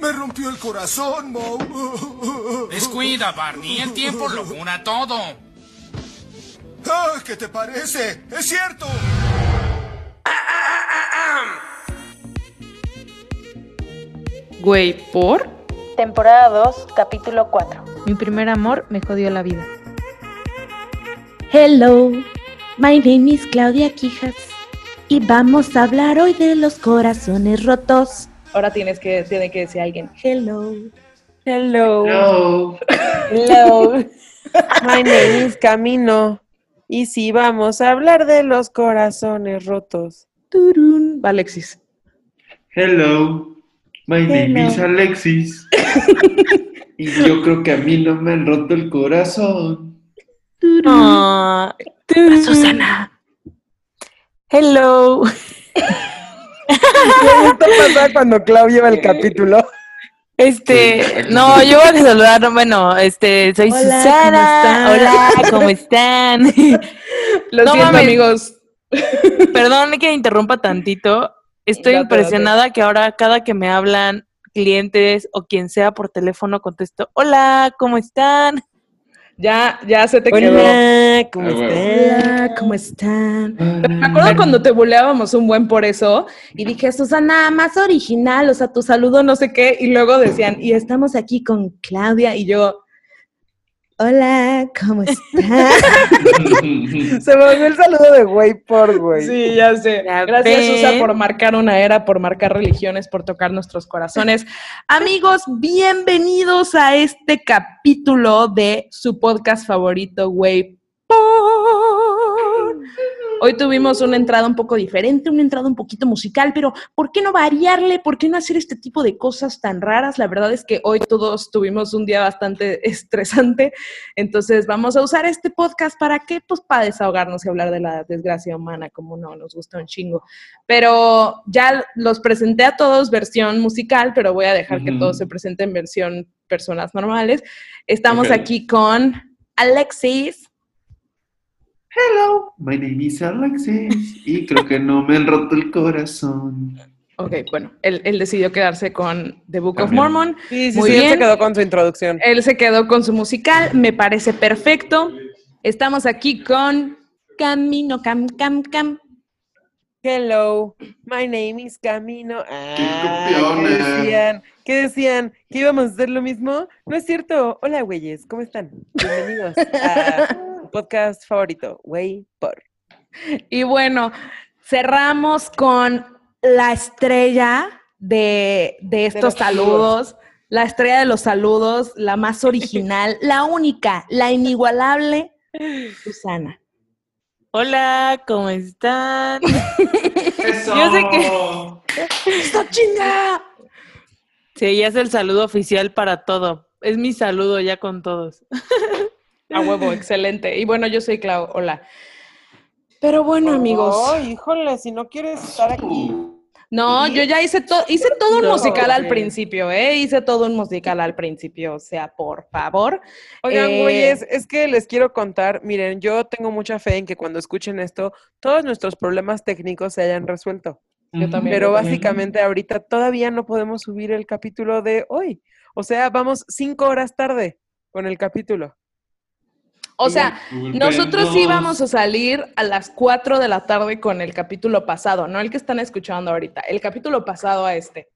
Me rompió el corazón, Mo. Descuida, Barney. El tiempo lo cura todo. Ah, ¿Qué te parece? ¡Es cierto! Güey, ¿por? Temporada 2, capítulo 4. Mi primer amor me jodió la vida. Hello, my name is Claudia Quijas y vamos a hablar hoy de los corazones rotos. Ahora tienes que, tiene que decir alguien. Hello. Hello. Hello. My name is Camino. Y sí, vamos a hablar de los corazones rotos. Turun. Va, Alexis. Hello. My name is Alexis. y yo creo que a mí no me han roto el corazón. Ah, Susana. hello. Esto pasa cuando Clau lleva el capítulo. Este, no, yo voy a saludar, bueno, este, soy Hola, Susana. Hola, ¿cómo están? Lo No siento, mames. amigos. Perdón que interrumpa tantito. Estoy Date, impresionada que ahora cada que me hablan clientes o quien sea por teléfono contesto, hola, ¿cómo están? Ya, ya se te quedó. Hola, ¿cómo Ah, bueno. están? Hola, ¿cómo están? Me acuerdo cuando te buleábamos un buen por eso y dije, Susana, más original, o sea, tu saludo no sé qué, y luego decían, y estamos aquí con Claudia, y yo, Hola, ¿cómo están? Se me volvió el saludo de güey por güey. sí, ya sé. Ya Gracias, ven. Susa, por marcar una era, por marcar religiones, por tocar nuestros corazones. Amigos, bienvenidos a este capítulo de su podcast favorito, Güey. Hoy tuvimos una entrada un poco diferente, una entrada un poquito musical, pero ¿por qué no variarle? ¿Por qué no hacer este tipo de cosas tan raras? La verdad es que hoy todos tuvimos un día bastante estresante, entonces vamos a usar este podcast para qué? Pues para desahogarnos y hablar de la desgracia humana, como no, nos gusta un chingo. Pero ya los presenté a todos versión musical, pero voy a dejar que todos se presenten versión personas normales. Estamos aquí con Alexis. Hello. My name is Alexis. Y creo que no me han roto el corazón. Ok, bueno, él, él decidió quedarse con The Book of. Mormon. Sí, sí, Muy sí, él se bien. quedó con su introducción. Él se quedó con su musical, me parece perfecto. Estamos aquí con Camino, Cam, Cam, Cam. Hello, my name is Camino. Ah, ¿qué copiones! decían? ¿Qué decían? ¿Que íbamos a hacer lo mismo? No es cierto. Hola, güeyes, ¿cómo están? Bienvenidos a su podcast favorito, Güey por. Y bueno, cerramos con la estrella de, de estos saludos, la estrella de los saludos, la más original, la única, la inigualable, Susana. Hola, ¿cómo están? Eso. Yo sé que- ¡Esta chinga! Sí, ya es el saludo oficial para todo. Es mi saludo ya con todos. A huevo, excelente. Y bueno, yo soy Clau, hola. Pero bueno, amigos. Oh, híjole, si no quieres estar aquí. No, yo ya hice todo, hice todo un No, musical al principio, ¿eh? Hice todo un musical al principio, o sea, por favor. Oigan, Eh, güeyes, es que les quiero contar, miren, yo tengo mucha fe en que cuando escuchen esto, todos nuestros problemas técnicos se hayan resuelto. Yo también. Pero yo también. básicamente ahorita todavía no podemos subir el capítulo de hoy. O sea, vamos cinco horas tarde con el capítulo. O sea, nosotros íbamos a salir a las 4 de la tarde con el capítulo pasado, no el que están escuchando ahorita, el capítulo pasado a este.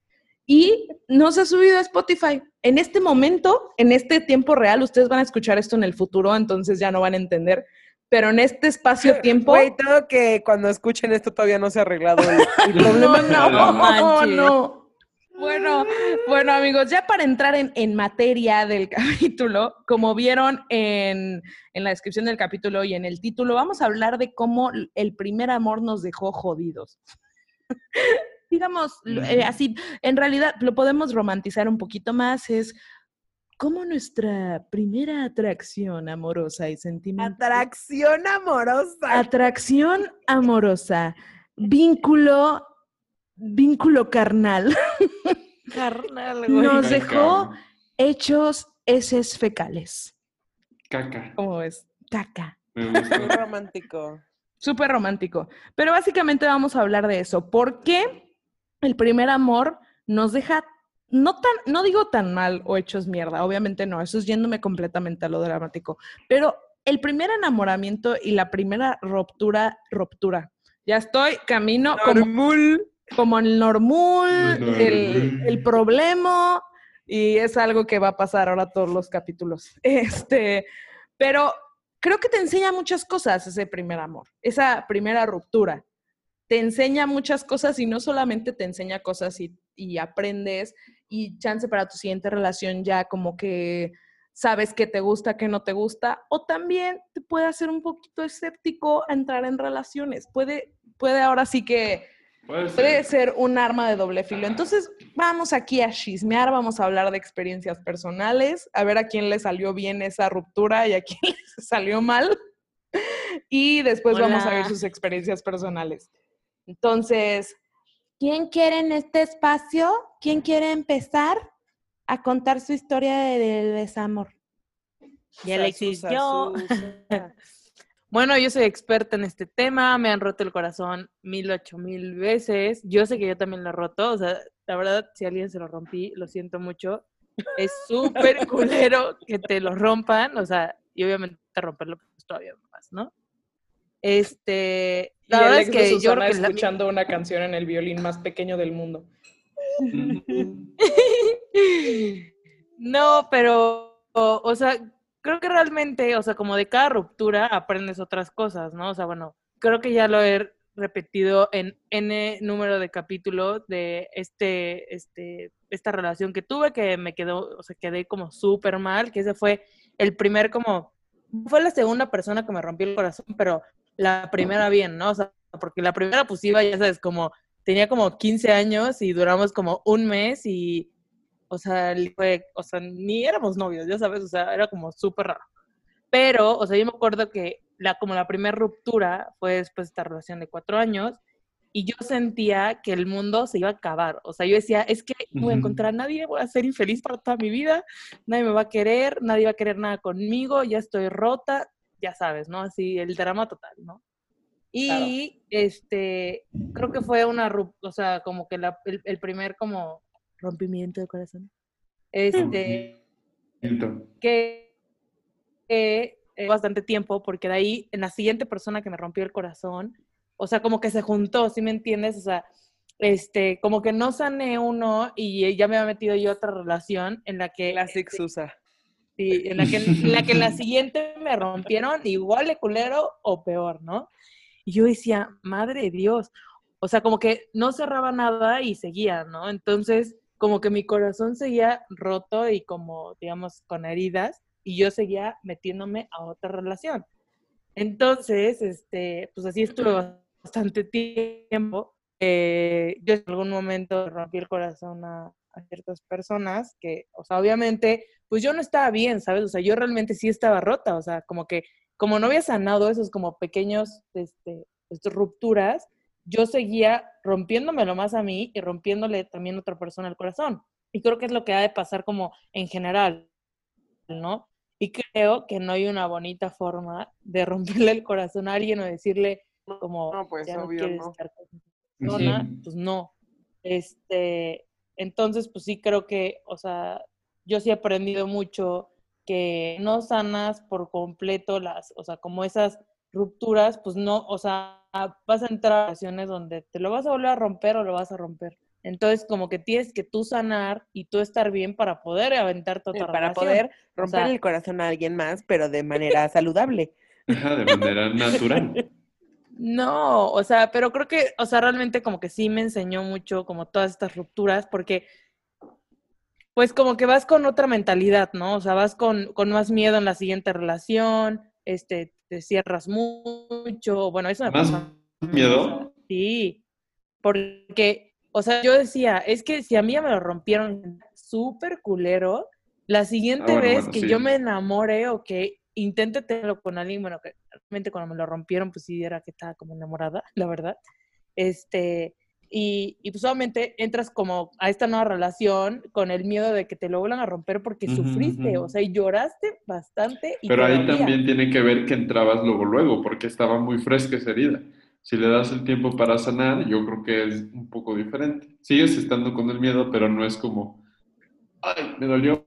Y no se ha subido a Spotify. En este momento, en este tiempo real, ustedes van a escuchar esto en el futuro, entonces ya no van a entender. Pero en este espacio-tiempo. Güey, todo que cuando escuchen esto todavía no se ha arreglado el, el problema. No, no, no. Bueno, bueno, amigos, ya para entrar en, en materia del capítulo, como vieron en, en la descripción del capítulo y en el título, vamos a hablar de cómo el primer amor nos dejó jodidos. Digamos, eh, así, en realidad lo podemos romantizar un poquito más, es cómo nuestra primera atracción amorosa y sentimental. Atracción amorosa. Atracción amorosa, vínculo, vínculo carnal, Carnal, güey. nos Ay, dejó cabrón. hechos heces fecales. Caca. ¿Cómo ves? Caca. Muy gusta. romántico. Súper romántico. Pero básicamente vamos a hablar de eso. ¿Por qué el primer amor nos deja no tan, no digo tan mal o hechos mierda, obviamente no, eso es yéndome completamente a lo dramático, pero el primer enamoramiento y la primera ruptura, ruptura, ya estoy camino como. Como el normal, Normal. el, el problema, y es algo que va a pasar ahora todos los capítulos. Este, pero creo que te enseña muchas cosas ese primer amor, esa primera ruptura. Te enseña muchas cosas y no solamente te enseña cosas y, y aprendes y chance para tu siguiente relación ya como que sabes qué te gusta, qué no te gusta, o también te puede hacer un poquito escéptico a entrar en relaciones. Puede, puede ahora sí que Puede puede ser. un arma de doble filo. Entonces, vamos aquí a chismear, vamos a hablar de experiencias personales, a ver a quién le salió bien esa ruptura y a quién le salió mal. Y después vamos a ver sus experiencias personales. Entonces, ¿Quién quiere en este espacio? ¿Quién quiere empezar a contar su historia de, de desamor? Y Alexis, yo. Bueno, yo soy experta en este tema, me han roto el corazón mil, ocho mil veces. Yo sé que yo también lo he roto, o sea, la verdad, si a alguien se lo rompí, lo siento mucho. Es súper culero que te lo rompan, o sea, y obviamente romperlo pues, todavía más, ¿no? Este, y la verdad Alex es de que yo creo que la- escuchando una canción en el violín más pequeño del mundo. No, pero, o, o sea, creo que realmente, o sea, como de cada ruptura aprendes otras cosas, ¿no? O sea, bueno, creo que ya lo he repetido en N número de capítulos de este, este, esta relación que tuve que me quedó, o sea, quedé como súper mal, que ese fue el primer como, fue la segunda persona que me rompió el corazón, pero la primera bien, ¿no? O sea, porque la primera pues iba, ya sabes, como, tenía como 15 años y duramos como un mes y, o sea, fue, o sea, ni éramos novios, ya sabes, o sea, era como súper raro. Pero, o sea, yo me acuerdo que la, como la primera ruptura fue después de esta relación de cuatro años y yo sentía que el mundo se iba a acabar. O sea, yo decía, es que no voy a encontrar a nadie, voy a ser infeliz para toda mi vida, nadie me va a querer, nadie va a querer nada conmigo, ya estoy rota, ya sabes, ¿no? Así, el drama total, ¿no? Y este, creo que fue una ruptura, o sea, como que la- el, el primer como rompimiento de corazón. Este, que, que, eh, bastante tiempo, porque de ahí, en la siguiente persona que me rompió el corazón, o sea, como que se juntó, ¿sí me entiendes? O sea, este, como que no sané uno y ya me había metido yo otra relación en la que... Classic este, Susa. Sí, en la que en la, que en la siguiente me rompieron igual de culero o peor, ¿no? Y yo decía, madre de Dios, o sea, como que no cerraba nada y seguía, ¿no? Entonces, como que mi corazón seguía roto y como, digamos, con heridas, y yo seguía metiéndome a otra relación. Entonces, este, pues así estuve bastante tiempo. Eh, yo en algún momento rompí el corazón a, ciertas personas que, o sea, obviamente, pues yo no estaba bien, ¿sabes? O sea, yo realmente sí estaba rota, o sea, como que, como no había sanado esos como pequeños, este, estas rupturas, yo seguía rompiéndomelo más a mí y rompiéndole también a otra persona el corazón. Y creo que es lo que ha de pasar como en general, ¿no? Y creo que no hay una bonita forma de romperle el corazón a alguien o decirle como, No, pues, ya no obvio, quieres no. estar con esa persona, Sí. pues no. Este, entonces, pues sí creo que, o sea, yo sí he aprendido mucho que no sanas por completo las, o sea, como esas rupturas, pues no, o sea, vas a entrar a relaciones donde te lo vas a volver a romper o lo vas a romper. Entonces, como que tienes que tú sanar y tú estar bien para poder aventarte Sí, otra para relación. poder romper sea- el corazón a alguien más, pero de manera saludable. ajá, de manera natural. No, o sea, pero creo que, o sea, realmente como que sí me enseñó mucho como todas estas rupturas, porque pues como que vas con otra mentalidad, ¿no? O sea, vas con, con más miedo en la siguiente relación, este, te cierras mucho, bueno, eso me ¿Más miedo? sí, porque, o sea, yo decía, es que si a mí ya me lo rompieron súper culero, la siguiente Ah, bueno, vez bueno, que sí. yo me enamore o que intente tenerlo con alguien, bueno, que realmente cuando me lo rompieron, pues sí era que estaba como enamorada, la verdad. Este, y, y pues obviamente entras como a esta nueva relación con el miedo de que te lo vuelvan a romper porque sufriste, o sea, y lloraste bastante. Y Pero ahí también tiene que ver que entrabas luego, luego, porque estaba muy fresca esa herida. Si le das el tiempo para sanar, yo creo que es un poco diferente. Sigues estando con el miedo, pero no es como ay, me dolió,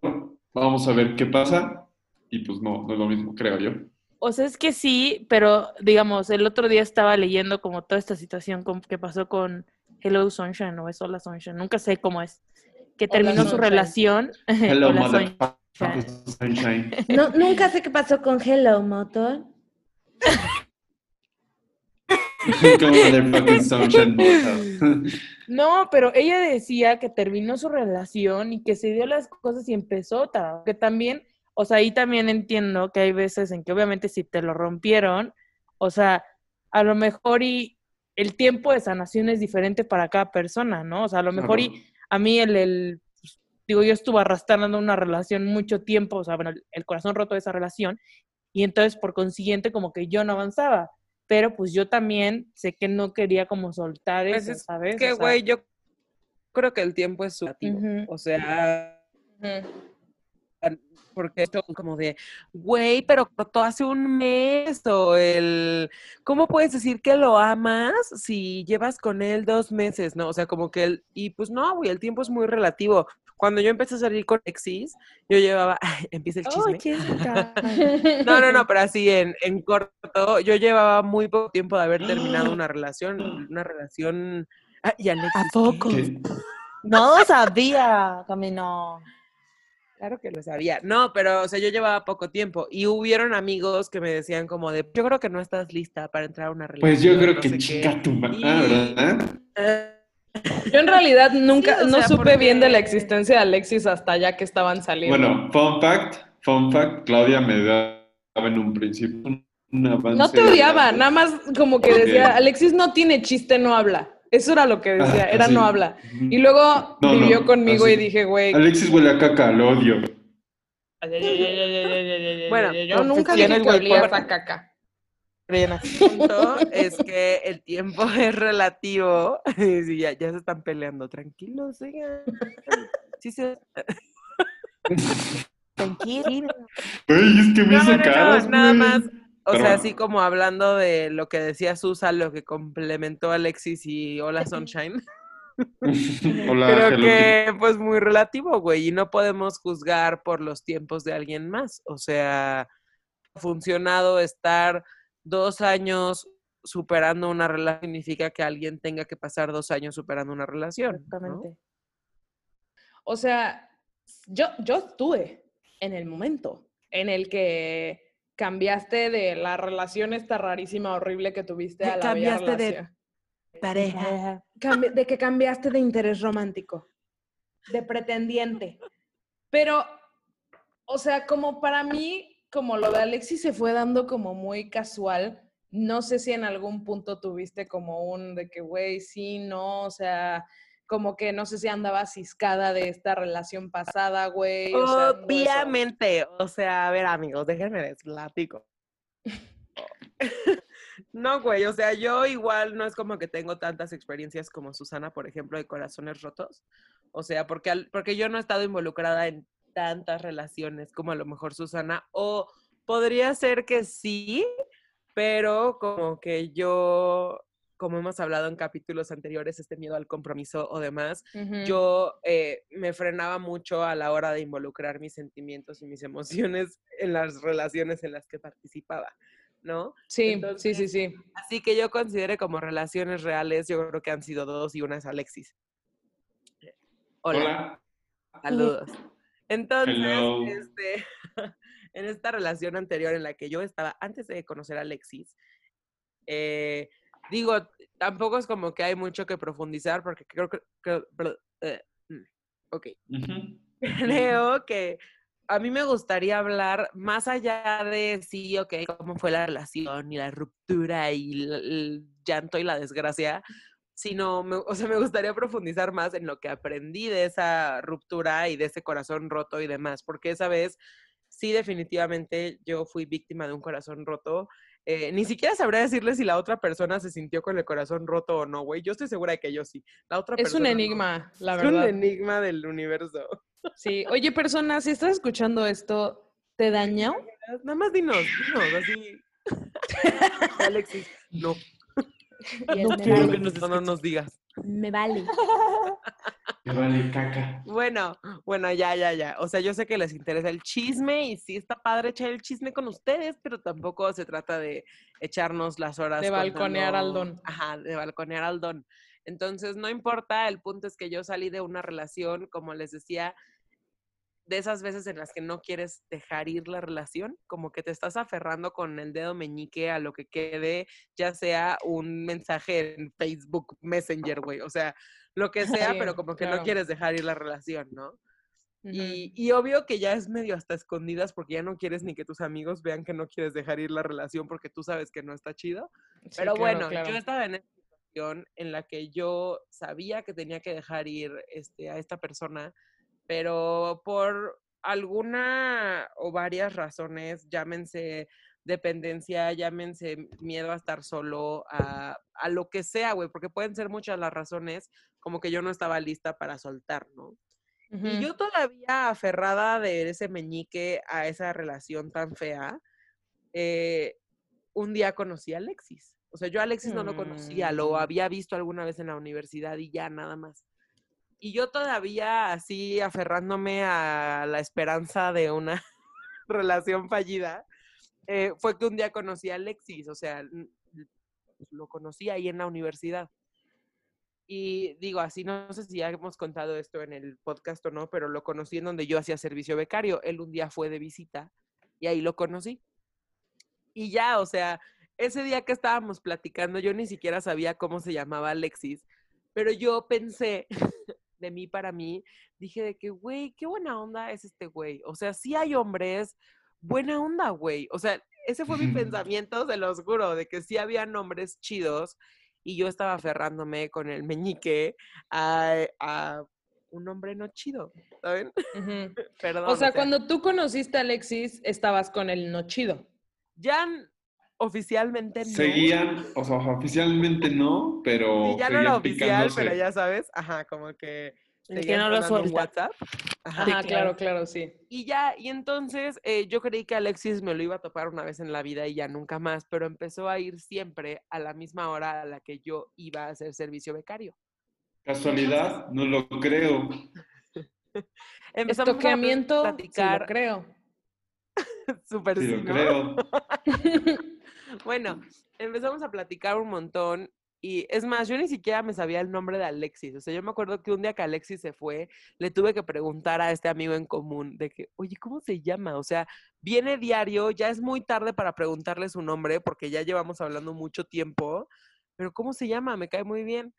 vamos a ver qué pasa. Y pues no, no es lo mismo, creo yo. O sea, es que sí, pero digamos, el otro día estaba leyendo como toda esta situación con- que pasó con Hello Sunshine o es Hola Sunshine, nunca sé cómo es, que Hola terminó su Sunshine. relación. Hello, Hola Sunshine. No, nunca sé qué pasó con Hello motor. No, pero ella decía que terminó su relación y que se dio las cosas y empezó otra. Que también, o sea, ahí también entiendo que hay veces en que obviamente si te lo rompieron, o sea, a lo mejor y el tiempo de sanación es diferente para cada persona, ¿no? O sea, a lo mejor y a mí el, el pues, digo, yo estuve arrastrando una relación mucho tiempo, o sea, bueno, el, el corazón roto de esa relación, y entonces por consiguiente como que yo no avanzaba, pero pues yo también sé que no quería como soltar Pues eso, es ¿sabes? que, O sea, güey, yo creo que el tiempo es subjetivo. Ujú. O sea. Porque esto como de, güey, pero cortó hace un mes o el, ¿cómo puedes decir que lo amas si llevas con él dos meses, no? O sea, como que el, y pues no, güey, el tiempo es muy relativo. Cuando yo empecé a salir con Alexis, yo llevaba, empieza el chisme. No, no, no, pero así en, en corto, yo llevaba muy poco tiempo de haber terminado una relación, una relación... Ah, y Alexis, ¿A poco? ¿Qué? No sabía, Camino. Claro que lo sabía. No, pero, o sea, yo llevaba poco tiempo y hubieron amigos que me decían como de, yo creo que no estás lista para entrar a una relación. Pues yo creo no que sé qué". chica tu madre, Y- ¿verdad? Yo en realidad nunca, Sí, o no sea, supe bien de la existencia de Alexis hasta ya que estaban saliendo. Bueno, fun fact, fun fact, Claudia me daba en un principio un- avance. no te odiaba, de- nada más como que decía, Alexis no tiene chiste, no habla. Eso era lo que decía, Ah, era así. no habla. Y luego No, vivió no, conmigo así. y dije, güey, Alexis huele a caca, lo odio. Bueno, yo nunca dije que por- a caca. el punto es que el tiempo es relativo. Sí, ya, ya se están peleando. Tranquilos, sigan. Sí, se... Tranquilo. Güey, es que me No, hizo no, no, caras, nada más. O sea, así como hablando de lo que decía Susa, lo que complementó Alexis y Hola Sunshine. Hola, Creo Hello que pues muy relativo, güey, y no podemos juzgar por los tiempos de alguien más. O sea, ha funcionado estar dos años superando una relación significa que alguien tenga que pasar dos años superando una relación. ¿no? Exactamente. O sea, yo, yo estuve en el momento en el que cambiaste de la relación esta rarísima, horrible que tuviste a la Cambiaste de-. Pareja. Cambi- de que cambiaste de interés romántico, de pretendiente. Pero, o sea, como para mí, como lo de Alexis se fue dando como muy casual, no sé si en algún punto tuviste como un de que, güey, sí, no, o sea, como que no sé si andaba ciscada de esta relación pasada, güey. Obviamente, o sea, a ver amigos, déjenme les platico. No, güey, o sea, yo igual no es como que tengo tantas experiencias como Susana, por ejemplo, de corazones rotos. O sea, porque, porque yo no he estado involucrada en tantas relaciones como a lo mejor Susana, o podría ser que sí, pero como que yo, como hemos hablado en capítulos anteriores, este miedo al compromiso o demás, Ujú. yo eh, me frenaba mucho a la hora de involucrar mis sentimientos y mis emociones en las relaciones en las que participaba, ¿no? Sí, sí, sí, sí. Así que yo considero como relaciones reales, yo creo que han sido dos y una es Alexis. Hola, Hola. saludos. Entonces, este, en esta relación anterior en la que yo estaba, antes de conocer a Alexis, eh, digo, tampoco es como que hay mucho que profundizar porque creo que... creo- bla- eh, mm, ok, creo que a mí me gustaría hablar más allá de sí, ok, cómo fue la relación y la ruptura y el, el llanto y la desgracia, sino, me- o sea, me gustaría profundizar más en lo que aprendí de esa ruptura y de ese corazón roto y demás, porque esa vez sí definitivamente yo fui víctima de un corazón roto. Eh, ni siquiera sabría decirle si la otra persona se sintió con el corazón roto o no, güey. Yo estoy segura de que yo sí. La otra Es un no. enigma, la Es un verdad. enigma del universo. Sí. Oye, persona, si estás escuchando esto, ¿te dañó? Nada más dinos, dinos, así. Alexis, no, no quiero que nos, no, no nos digas. me vale. Me vale caca. Bueno, bueno, ya, ya, ya. O sea, yo sé que les interesa el chisme y sí está padre echar el chisme con ustedes, pero tampoco se trata de echarnos las horas. De balconear al don. Ajá, de balconear al don. Entonces, no importa, el punto es que yo salí de una relación, como les decía, de esas veces en las que no quieres dejar ir la relación, como que te estás aferrando con el dedo meñique a lo que quede, ya sea un mensaje en Facebook Messenger, güey, o sea, lo que sea, Sí, pero como que claro. no quieres dejar ir la relación, ¿no? Y, y obvio que ya es medio hasta escondidas porque ya no quieres ni que tus amigos vean que no quieres dejar ir la relación porque tú sabes que no está chido. Sí, Pero claro, bueno, claro. yo estaba en esa situación en la que yo sabía que tenía que dejar ir este, a esta persona, pero por alguna o varias razones, llámense dependencia, llámense miedo a estar solo, a, a lo que sea, güey, porque pueden ser muchas las razones, como que yo no estaba lista para soltar, ¿no? Y yo todavía aferrada de ese meñique a esa relación tan fea, eh, un día conocí a Alexis. O sea, yo a Alexis no lo conocía, lo Mm. había visto alguna vez en la universidad y ya nada más. Y yo todavía así aferrándome a la esperanza de una relación fallida, eh, fue que un día conocí a Alexis, o sea, lo conocí ahí en la universidad. Y digo, así no sé si ya hemos contado esto en el podcast o no, pero lo conocí en donde yo hacía servicio becario. Él un día fue de visita y ahí lo conocí. Y ya, o sea, ese día que estábamos platicando, yo ni siquiera sabía cómo se llamaba Alexis, pero yo pensé de mí para mí, dije de que, güey, qué buena onda es este güey. O sea, sí hay hombres, buena onda, güey. O sea, ese fue mi pensamiento, se los juro, de que sí había hombres chidos y yo estaba aferrándome con el meñique a, a un hombre no chido, ¿saben? Ujú. Perdón. O sea, cuando tú conociste a Alexis, estabas con el no chido. Ya oficialmente no. Seguían, o sea, oficialmente no, pero Sí, ya no era oficial, picándose. pero ya sabes, ajá, como que que no lo suelta. WhatsApp. Ajá. Ajá, claro, claro, sí. Y ya, y entonces eh, yo creí que Alexis me lo iba a topar una vez en la vida y ya nunca más, pero empezó a ir siempre a la misma hora a la que yo iba a hacer servicio becario. Casualidad, no lo creo. Empezamos Estoqueamiento, a sí platicar lo creo. súper Sí sí, lo ¿no? creo. Bueno, empezamos a platicar un montón y es más, yo ni siquiera me sabía el nombre de Alexis. O sea, yo me acuerdo que un día que Alexis se fue, le tuve que preguntar a este amigo en común de que, oye, ¿cómo se llama? O sea, viene diario, ya es muy tarde para preguntarle su nombre porque ya llevamos hablando mucho tiempo, pero ¿cómo se llama? Me cae muy bien.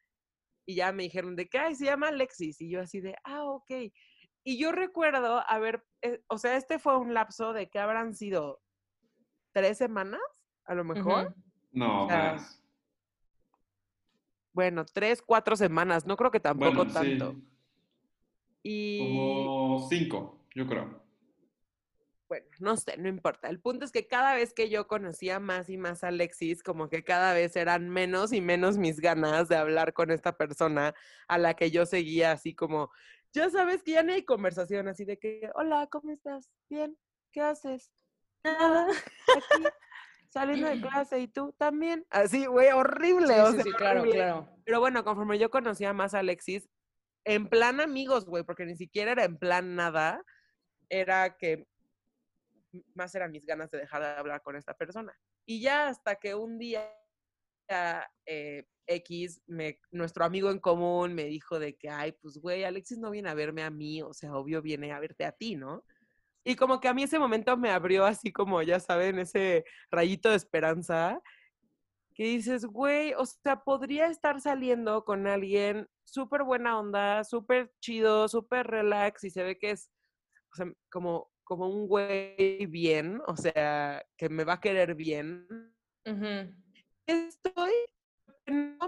Y ya me dijeron de que, ay, se llama Alexis. Y yo así de, ah, ok. Y yo recuerdo, a ver, eh, o sea, este fue un lapso de que habrán sido tres semanas, a lo mejor. No, O sea, más. Bueno, tres, cuatro semanas, no creo que tampoco Bueno, tanto. sí, Y como cinco, yo creo. bueno, no sé, no importa. El punto es que cada vez que yo conocía más y más a Alexis, como que cada vez eran menos y menos mis ganas de hablar con esta persona a la que yo seguía así como, ya sabes que ya ni hay conversación así de que, hola, ¿cómo estás? Bien, ¿qué haces? Nada, aquí, saliendo de clase y tú también. Así, güey, horrible. Sí, o sea, sí, claro, claro. Pero bueno, conforme yo conocía más a Alexis, en plan amigos, güey, porque ni siquiera era en plan nada, era que más eran mis ganas de dejar de hablar con esta persona. Y ya hasta que un día eh, X, me, nuestro amigo en común me dijo de que, ay, pues güey, Alexis no viene a verme a mí, o sea, obvio viene a verte a ti, ¿no? Y como que a mí ese momento me abrió así como, ya saben, ese rayito de esperanza que dices, güey, o sea, podría estar saliendo con alguien súper buena onda, súper chido, súper relax y se ve que es o sea, como, como un güey bien, o sea, que me va a querer bien. Ujú. Estoy en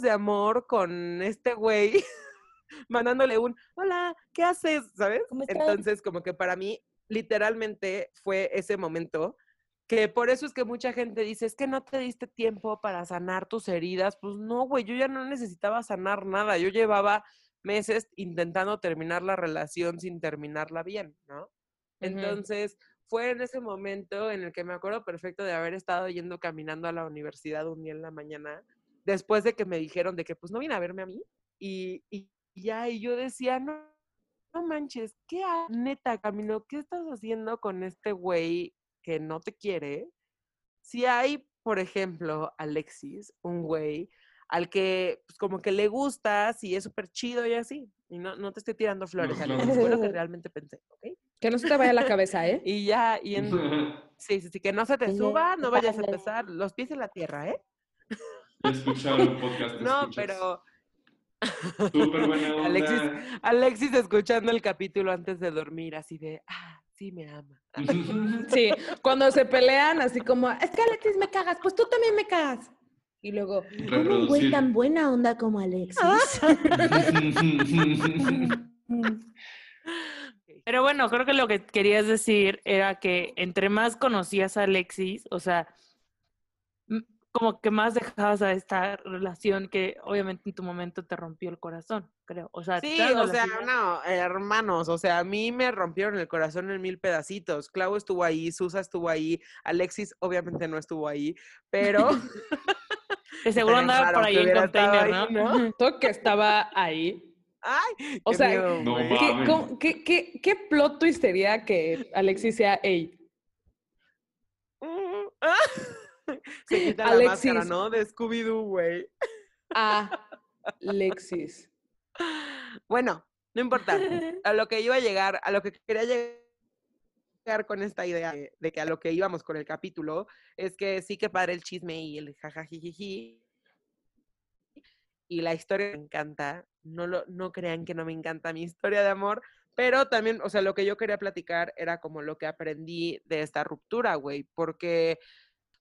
de amor con este güey, mandándole un, hola, ¿qué haces? ¿Sabes? Entonces, como que para mí, literalmente fue ese momento que por eso es que mucha gente dice, es que no te diste tiempo para sanar tus heridas. Pues no, güey, yo ya no necesitaba sanar nada. Yo llevaba meses intentando terminar la relación sin terminarla bien, ¿no? Entonces, fue en ese momento en el que me acuerdo perfecto de haber estado yendo caminando a la universidad un día en la mañana, después de que me dijeron de que pues no vine a verme a mí. Y, y ya, y yo decía, no, no manches, ¿qué ha- neta, Camilo? ¿Qué estás haciendo con este güey que no te quiere? Si hay, por ejemplo, Alexis, un güey al que pues, como que le gustas y es súper chido y así. Y no, no te estoy tirando flores. Alexis, fue lo que realmente pensé, ¿ok? Que no se te vaya la cabeza, ¿eh? Y ya, y en... Sí, sí, sí, que no se te suba, no vayas a empezar los pies en la tierra, ¿eh? He escuchado el podcast. No, escuchas. pero Súper buena onda. Alexis, Alexis escuchando el capítulo antes de dormir, así de, ah, sí me ama. Sí, cuando se pelean, así como, es que Alexis me cagas, pues tú también me cagas. Y luego, Como un güey tan buena onda como Alexis. Pero bueno, creo que lo que querías decir era que entre más conocías a Alexis, o sea, como que más dejabas a esta relación que obviamente en tu momento te rompió el corazón, creo. O sea, Sí, o sea, no, hermanos, o sea, a mí me rompieron el corazón en mil pedacitos. Clau estuvo ahí, Susa estuvo ahí, Alexis obviamente no estuvo ahí, pero que seguro andaba por ahí en container, ahí, ¿no? ¿no? todo que estaba ahí. ay, O qué sea, miedo, No. ¿Qué, qué- qué- qué plot twist sería que Alexis sea, ey, Mm, ah. Se quita la máscara, Alexis. ¿no? De Scooby-Doo, güey. Alexis? Bueno, no importa. A lo que iba a llegar, a lo que quería llegar con esta idea de, de que a lo que íbamos con el capítulo es que sí que padre el chisme y el jajajijiji. Y la historia me encanta. No, lo, no crean que no me encanta mi historia de amor, pero también, o sea, lo que yo quería platicar era como lo que aprendí de esta ruptura, güey, porque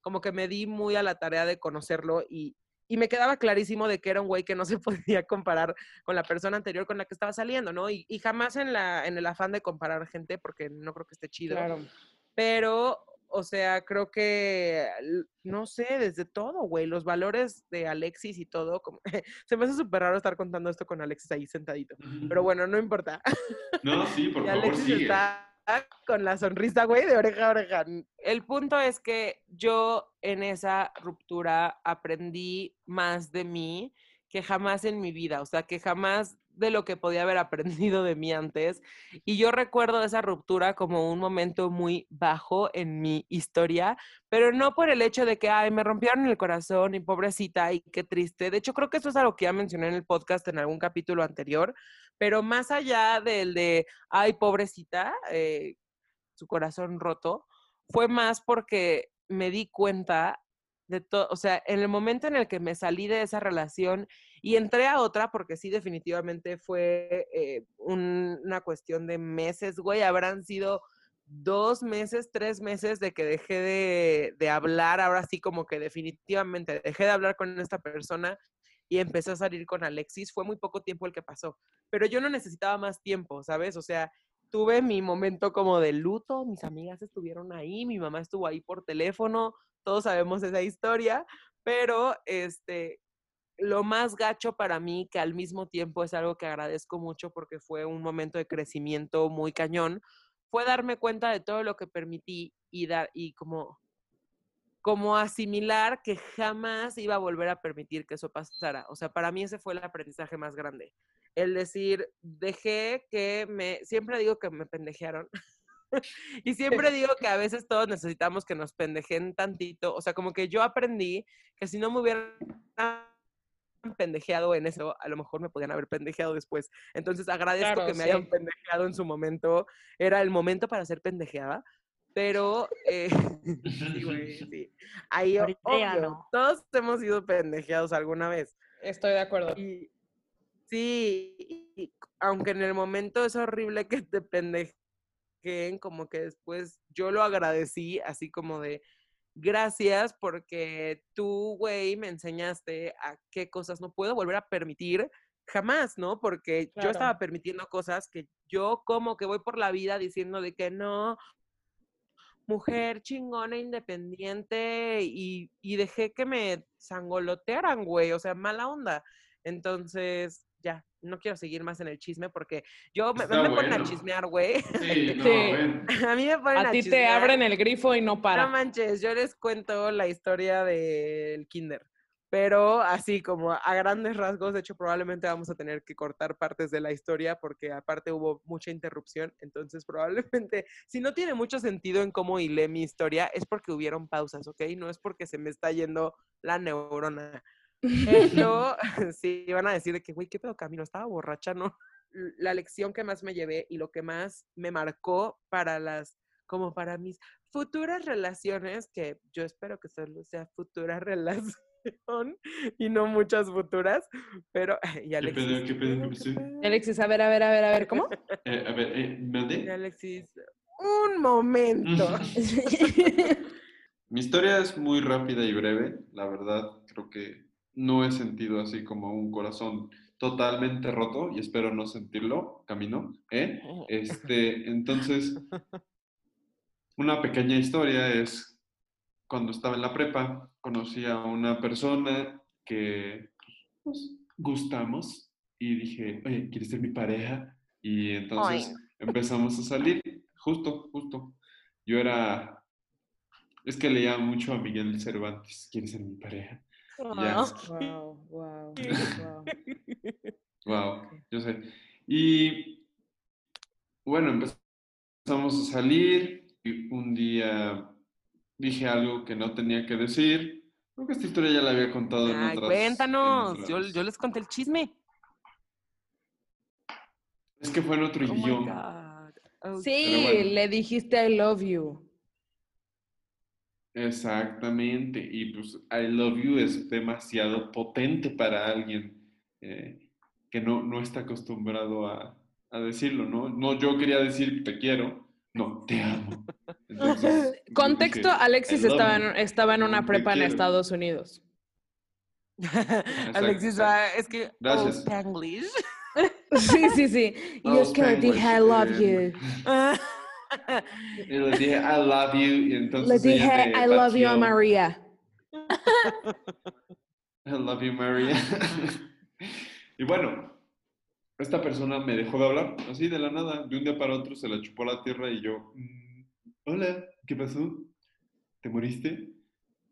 como que me di muy a la tarea de conocerlo y, y me quedaba clarísimo de que era un güey que no se podía comparar con la persona anterior con la que estaba saliendo, ¿no? Y, y jamás en, la, en el afán de comparar gente, porque no creo que esté chido, Claro. pero, o sea, creo que, no sé, desde todo, güey, los valores de Alexis y todo, como, se me hace súper raro estar contando esto con Alexis ahí sentadito, pero bueno, no importa. No, sí, por Y favor, Alexis sigue. está con la sonrisa, güey, de oreja a oreja. El punto es que yo en esa ruptura aprendí más de mí que jamás en mi vida, o sea, que jamás de lo que podía haber aprendido de mí antes. Y yo recuerdo esa ruptura como un momento muy bajo en mi historia, pero no por el hecho de que, ay, me rompieron el corazón y pobrecita y qué triste. De hecho, creo que eso es algo que ya mencioné en el podcast en algún capítulo anterior, pero más allá del de, ay, pobrecita, eh, su corazón roto, fue más porque me di cuenta de todo, o sea, en el momento en el que me salí de esa relación y entré a otra, porque sí, definitivamente fue eh, un- una cuestión de meses, güey, habrán sido dos meses, tres meses de que dejé de, de hablar, ahora sí como que definitivamente dejé de hablar con esta persona y empecé a salir con Alexis, fue muy poco tiempo el que pasó, pero yo no necesitaba más tiempo, ¿sabes? O sea, tuve mi momento como de luto, mis amigas estuvieron ahí, mi mamá estuvo ahí por teléfono, todos sabemos esa historia, pero este, lo más gacho para mí, que al mismo tiempo es algo que agradezco mucho porque fue un momento de crecimiento muy cañón, fue darme cuenta de todo lo que permití y dar y como como asimilar que jamás iba a volver a permitir que eso pasara. O sea, para mí ese fue el aprendizaje más grande. El decir, dejé que me, siempre digo que me pendejearon. y siempre digo que a veces todos necesitamos que nos pendejen tantito. O sea, como que yo aprendí que si no me hubieran pendejeado en eso, a lo mejor me podían haber pendejeado después. Entonces agradezco Claro, que me sí. hayan pendejeado en su momento. Era el momento para ser pendejeada. Pero, eh, sí, güey, sí. Ahí, obvio, no. todos hemos sido pendejeados alguna vez. Estoy de acuerdo. Y sí, y aunque en el momento es horrible que te pendejeen, como que después yo lo agradecí, así como de gracias porque tú, güey, me enseñaste a qué cosas no puedo volver a permitir jamás, ¿no? Porque Claro. yo estaba permitiendo cosas que yo como que voy por la vida diciendo de que no, mujer chingona, independiente, y, y dejé que me sangolotearan, güey, o sea, mala onda. Entonces, ya, no quiero seguir más en el chisme porque yo me, me ponen a bueno. chismear, güey. Sí, no. A mí me ponen a, A ti te abren el grifo y no No para. manches, yo les cuento la historia del kinder. Pero así como a grandes rasgos, de hecho probablemente vamos a tener que cortar partes de la historia porque aparte hubo mucha interrupción, entonces probablemente si no tiene mucho sentido en cómo hilé mi historia es porque hubieron pausas, ¿ok? No es porque se me está yendo la neurona. Eh, luego, sí, van a decir de que, güey, ¿qué pedo camino? Estaba borracha, ¿no? La lección que más me llevé y lo que más me marcó para las, como para mis futuras relaciones, que yo espero que solo sea futura relación y no muchas futuras, pero, y ¿Qué Alexis. pedo, qué pedo, qué pasó? Alexis, a ver, a ver, a ver, a ver, ¿cómo? Eh, a ver, eh. Alexis, un momento. Mi historia es muy rápida y breve, la verdad, creo que no he sentido así como un corazón totalmente roto y espero no sentirlo, camino, ¿eh? Este, entonces, una pequeña historia es cuando estaba en la prepa, conocí a una persona que pues, gustamos y dije, oye, ¿quieres ser mi pareja? Y entonces empezamos a salir, justo, justo. Yo era, es que leía mucho a Miguel Cervantes, ¿quieres ser mi pareja? Ya. Wow, wow, wow. Wow, yo sé. Y bueno, empezamos a salir y un día dije algo que no tenía que decir. Creo que esta historia ya la había contado en Ay, otras. cuéntanos, yo, otras- yo les conté el chisme. Es que fue en otro Oh idioma. Oh, Sí, bueno. le dijiste I love you. Exactamente. Y pues I love you es demasiado potente para alguien eh, que no, no está acostumbrado a, a decirlo, ¿no? No, yo quería decir te quiero, no, te amo. Entonces, yo Contexto, dije, Alexis "I love estaba you". en, estaba en una prepa en. Estados Unidos. Alexis va, es que. oh, Gracias. Spanglish. Sí, sí, sí. Y Oh, es que dije I love Spanglish, you. Y le dije I love you y Le entonces ella dije I love you a. María. I love you, Maria. y bueno, esta persona me dejó de hablar, así de la nada. De un día para otro se la chupó la tierra y yo, "Mm, hola, ¿qué pasó? ¿Te moriste?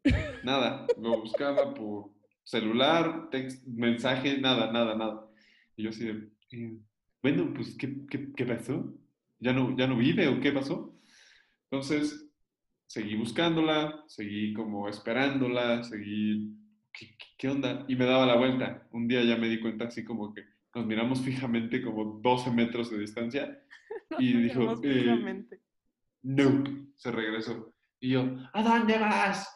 Nada, lo buscaba por celular, text, mensaje, nada, nada, nada. Y yo así de, "Eh, bueno, pues, ¿qué, qué, qué pasó? ¿Ya no, ¿Ya no vive o qué pasó? Entonces, seguí buscándola, seguí como esperándola, seguí, ¿qué, qué- onda? Y me daba la vuelta. Un día ya me di cuenta así como que nos miramos fijamente como 12 metros de distancia y dijo, Miramos eh, no, se regresó. Y yo, ¿a dónde vas?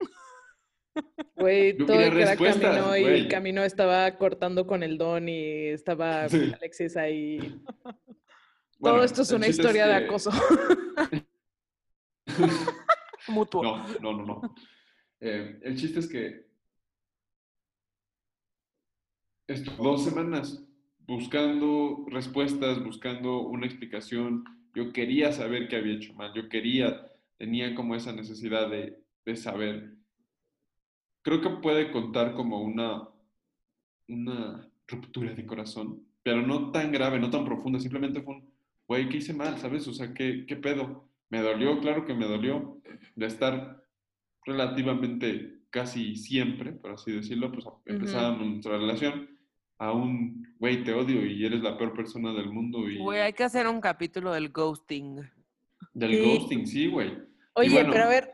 Güey, Yo todo el camino y güey. camino estaba cortando con el don y estaba Sí. Alexis ahí. Bueno, todo esto es una historia de que- acoso. Mutuo. No, no, no, no. Eh, el chiste es que estuve dos semanas buscando respuestas, buscando una explicación. Yo quería saber qué había hecho mal, yo quería, tenía como esa necesidad de, de saber. Creo que puede contar como una, una ruptura de corazón, pero no tan grave, no tan profunda, simplemente fue un, güey, ¿qué hice mal? ¿Sabes? O sea, ¿qué, qué pedo? Me dolió, claro que me dolió, de estar relativamente casi siempre, por así decirlo, pues empezábamos nuestra relación a un, güey, te odio y eres la peor persona del mundo y Güey, hay que hacer un capítulo del ghosting. del Sí. ghosting, sí, güey. Oye, bueno, pero a ver,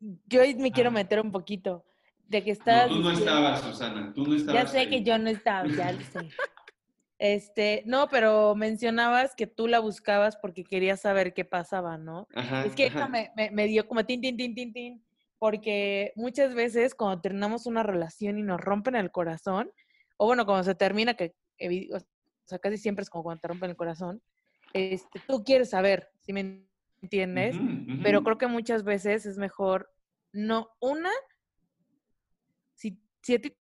yo me quiero Ah. meter un poquito. De que No, estabas tú no estabas, Susana, tú no estabas. Ya sé ahí. que yo no estaba, ya lo sé. Este, no, pero mencionabas que tú la buscabas porque querías saber qué pasaba, ¿no? Ajá, Es que ajá. eso me, me- me dio como tin, tin, tin, tin, tin, porque muchas veces cuando terminamos una relación y nos rompen el corazón, o bueno, cuando se termina, que evi- o sea, casi siempre es como cuando te rompen el corazón, este, tú quieres saber, si me entiendes? Pero creo que muchas veces es mejor no, una, si, si a ti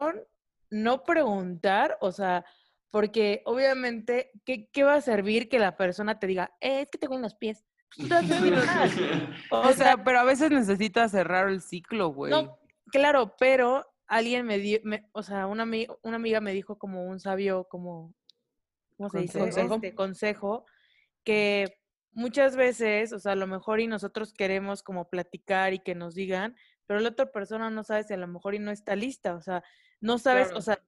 no preguntar, o sea, porque obviamente, ¿qué, qué va a servir que la persona te diga, "Eh, es que te en los pies? Pues. O sea, pero a veces necesitas cerrar el ciclo, güey. No, claro, pero alguien me dio, me- o sea, una, una amiga me dijo como un sabio, como, ¿cómo se dice? Consejo. Este consejo, que muchas veces, o sea, a lo mejor y nosotros queremos como platicar y que nos digan, pero la otra persona no sabe si a lo mejor y no está lista, o sea, no sabes, Claro. o sea,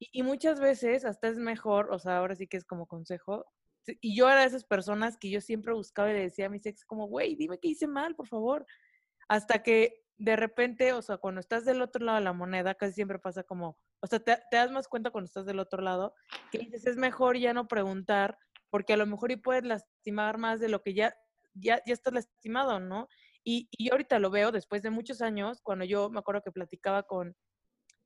y, muchas veces hasta es mejor, o sea, ahora sí que es como consejo, y yo era de esas personas que yo siempre buscaba y le decía a mis ex como, güey, dime qué hice mal, por favor, hasta que de repente, o sea, cuando estás del otro lado de la moneda, casi siempre pasa como, o sea, te, te das más cuenta cuando estás del otro lado, que dices, es mejor ya no preguntar, porque a lo mejor y puedes lastimar más de lo que ya, ya, ya estás lastimado, ¿no? Y, y yo ahorita lo veo después de muchos años, cuando yo me acuerdo que platicaba con,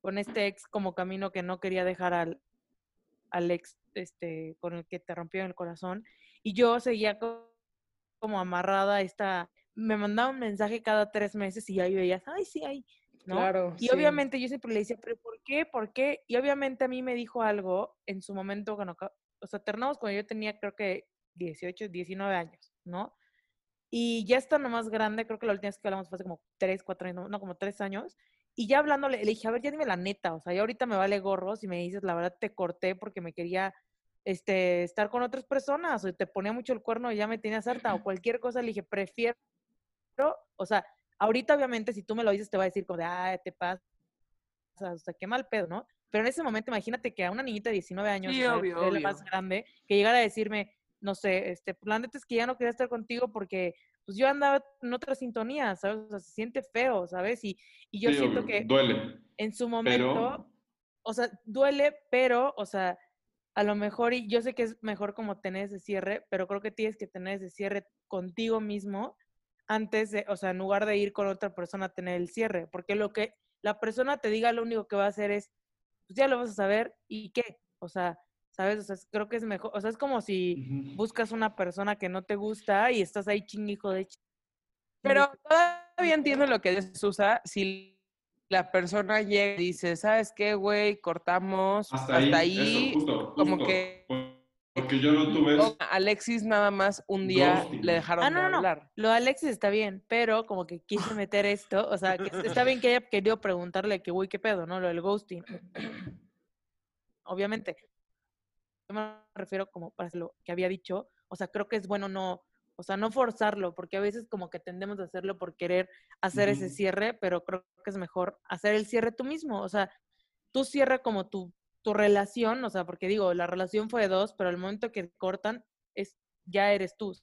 con este ex como camino que no quería dejar al, al ex este, con el que te rompió el corazón, y yo seguía co- como amarrada a esta, me mandaba un mensaje cada tres meses y ahí veías, ay, sí, ay, ¿no? Claro. Y sí. obviamente yo siempre le decía, pero ¿por qué? ¿Por qué? Y obviamente a mí me dijo algo en su momento, cuando, o sea, terminamos cuando yo tenía creo que 18, 19 años, ¿no? Y ya estando más grande, creo que la última vez que hablamos fue hace como 3, 4 años, no, no, como 3 años. Y ya hablándole, le dije, a ver, ya dime la neta, o sea, ya ahorita me vale gorro si me dices, la verdad te corté porque me quería este, estar con otras personas, o te ponía mucho el cuerno y ya me tenías harta, o cualquier cosa, le dije, prefiero, o sea, ahorita obviamente si tú me lo dices te va a decir como de, ah, te pasa, o sea, qué mal pedo, ¿no? Pero en ese momento imagínate que a una niñita de 19 años, Sí, obvio, obvio. más grande, que llegara a decirme, no sé, este, pues, la neta es que ya no quería estar contigo porque pues yo andaba en otra sintonía, ¿sabes? O sea, se siente feo, ¿sabes? Y, y yo Sí, siento obvio, que Duele. en su momento, Pero o sea, duele, pero, o sea, a lo mejor, y yo sé que es mejor como tener ese cierre, pero creo que tienes que tener ese cierre contigo mismo antes de, o sea, en lugar de ir con otra persona a tener el cierre, porque lo que la persona te diga, lo único que va a hacer es, pues ya lo vas a saber, ¿y qué? O sea, ¿sabes? O sea, creo que es mejor, o sea, es como si ujú, buscas una persona que no te gusta y estás ahí chingijo de ch- Pero todavía entiendo lo que dice Susa. Si la persona llega y dice, ¿sabes qué, güey? Cortamos hasta ahí, hasta ahí. eso, justo, como justo. que- Por- Porque yo no tuve Alexis nada más un día Ghosting. le dejaron Ah, no, de no, no. hablar. Lo de Alexis está bien, pero como que quise meter esto, o sea, que está bien que haya querido preguntarle que, uy, qué pedo, ¿no? Lo del ghosting. Obviamente. Yo me refiero como para lo que había dicho, o sea, creo que es bueno no, o sea, no forzarlo, porque a veces como que tendemos a hacerlo por querer hacer ese cierre, pero creo que es mejor hacer el cierre tú mismo, o sea, tú cierra como tu, tu relación, o sea, porque digo, la relación fue de dos, pero al momento que cortan, es, ya eres tú,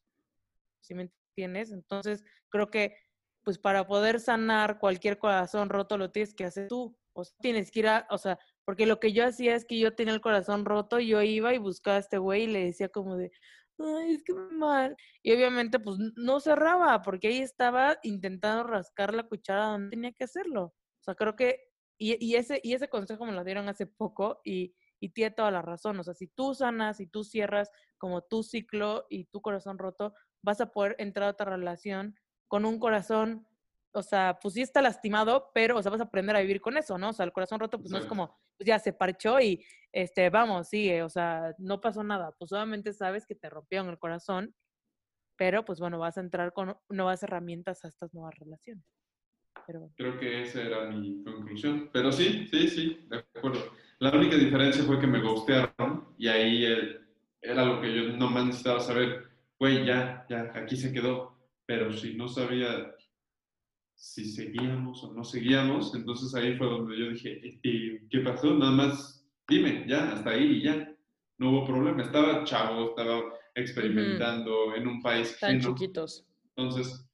¿sí me entiendes? Entonces, creo que, pues para poder sanar cualquier corazón roto, lo tienes que hacer tú, o sea, tienes que ir a, o sea, porque lo que yo hacía es que yo tenía el corazón roto, y yo iba y buscaba a este güey y le decía como de, ay, es que mal, y obviamente, pues no cerraba, porque ahí estaba intentando rascar la cuchara donde tenía que hacerlo, o sea, creo que, y, y ese, y ese consejo me lo dieron hace poco, y, y tiene toda la razón, o sea, si tú sanas, si tú cierras como tu ciclo y tu corazón roto, vas a poder entrar a otra relación con un corazón, o sea, pues sí está lastimado, pero, o sea, vas a aprender a vivir con eso, ¿no? O sea, el corazón roto, pues no es como, pues ya se parchó y, este, vamos, sigue, o sea, no pasó nada. Pues obviamente sabes que te rompieron el corazón, pero pues bueno, vas a entrar con nuevas herramientas a estas nuevas relaciones. Pero. Creo que esa era mi conclusión. Pero sí, sí, sí, de acuerdo. La única diferencia fue que me gustearon y ahí eh, era lo que yo nomás necesitaba saber. Güey, ya, ya, aquí se quedó. Pero si no sabía si seguíamos o no seguíamos, entonces ahí fue donde yo dije, "¿Y ¿qué pasó? Nada más dime, ya, hasta ahí y ya. No hubo problema. Estaba chavo, estaba experimentando en un país Tan chiquitos. Entonces,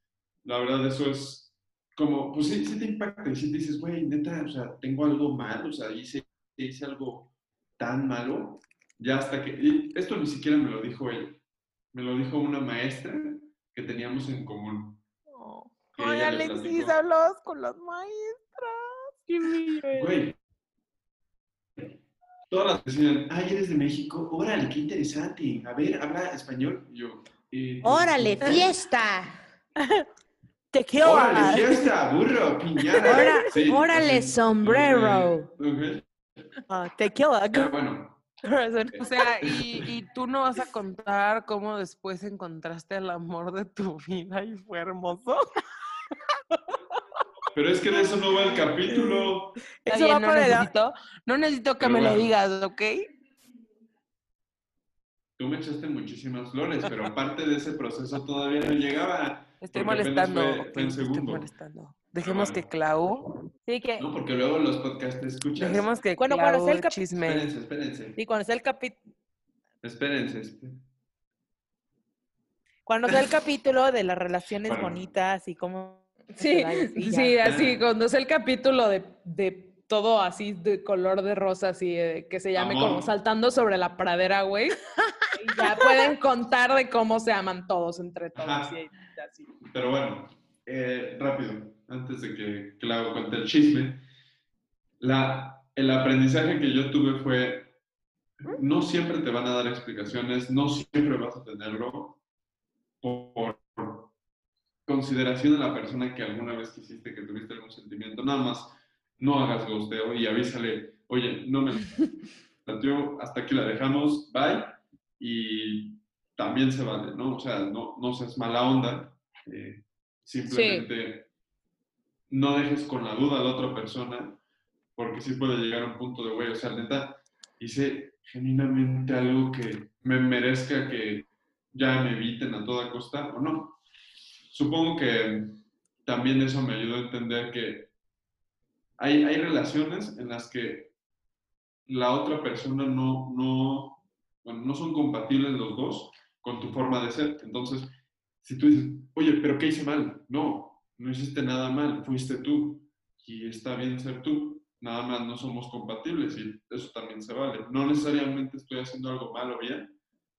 la verdad, eso es como, pues sí, sí te impacta y sí te dices, güey, neta, o sea, tengo algo mal, o sea, hice, hice algo tan malo, ya hasta que, y esto ni siquiera me lo dijo él, me lo dijo una maestra que teníamos en común. Ay, Alexis, hablabas con las maestras. Qué bello. Güey, todas las decían, ay, eres de México, órale, qué interesante, a ver, habla español. Yo, eh, ¡Órale, fiesta! Tequila. órale, fiesta, burro, piñata. Ora- Sí, órale, así. sombrero. Ok. Ah, tequila. Ya, bueno, O sea, y, y tú no vas a contar cómo después encontraste el amor de tu vida y fue hermoso. Pero es que de eso no va el capítulo. Eso bien, va no para el- necesito, no necesito que Pero me lo digas, ¿ok? Tú me echaste muchísimas flores, pero aparte de ese proceso todavía no llegaba. Estoy molestando. Fue, en estoy segundo. molestando. Dejemos bueno. que Clau, Sí, que, No, porque luego los podcasts te escuchas. dejemos que Bueno, Clau cuando sea el cap- chisme. Espérense, espérense. sí, cuando sea el capítulo. Espérense. espé- Cuando sea el capítulo de las relaciones Bueno. bonitas y cómo. Sí, sí, así, cuando es el capítulo de, de todo así de color de rosa, así, eh, que se llame Amor. como saltando sobre la pradera, güey. y ya pueden contar de cómo se aman todos entre todos. Ajá. y así. Pero bueno, eh, rápido, antes de que Clau cuente el chisme, la, el aprendizaje que yo tuve fue, no siempre te van a dar explicaciones, no siempre vas a tenerlo por, por consideración de la persona que alguna vez quisiste que tuviste algún sentimiento, nada más no hagas gosteo y avísale, oye, no me planteó, hasta aquí la dejamos, bye, y también se vale, ¿no? O sea, no, no seas mala onda, eh, simplemente no dejes con la duda a la otra persona, porque sí puede llegar a un punto de, güey, o sea, neta, hice genuinamente algo que me merezca que ya me eviten a toda costa o no. Supongo que también eso me ayudó a entender que hay, hay relaciones en las que la otra persona no, no, no son compatibles los dos con tu forma de ser. Entonces, si tú dices, oye, pero ¿qué hice mal? No, no hiciste nada mal, fuiste tú y está bien ser tú. Nada más no somos compatibles y eso también se vale. No necesariamente estoy haciendo algo malo o bien,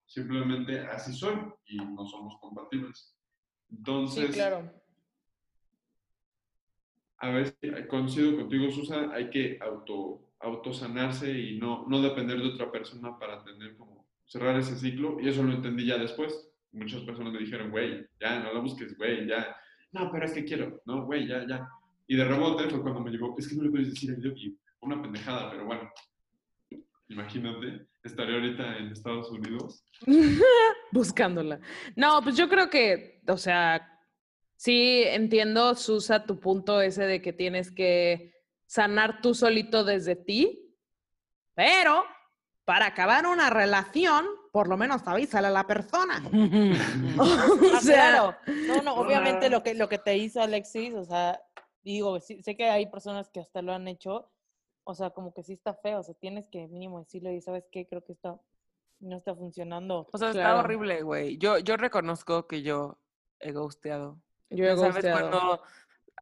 simplemente así soy y no somos compatibles. Entonces, Sí, claro. a veces coincido contigo, Susa, hay que auto, autosanarse y no, no depender de otra persona para tener como cerrar ese ciclo. Y eso lo entendí ya después. Muchas personas me dijeron, güey, ya, no lo busques, güey, ya. No, pero es que quiero. No, güey, ya, ya. Y de rebote fue cuando me llegó, es que no le puedes decir a Yogi. Una pendejada, pero bueno. Imagínate, estaré ahorita en Estados Unidos. Buscándola. No, pues yo creo que, o sea, sí entiendo, Susa, tu punto ese de que tienes que sanar tú solito desde ti, pero para acabar una relación, por lo menos avísale a la persona. o Ah, sea. No, no, obviamente lo que, lo que te hizo Alexis, o sea, digo, sí- sé que hay personas que hasta lo han hecho, o sea, como que sí está feo, o sea, tienes que mínimo decirlo y sabes qué, creo que esto no está funcionando. O sea, está Claro. horrible, güey. Yo, yo reconozco que yo he ghosteado. yo he ¿Sabes? ghosteado. Cuando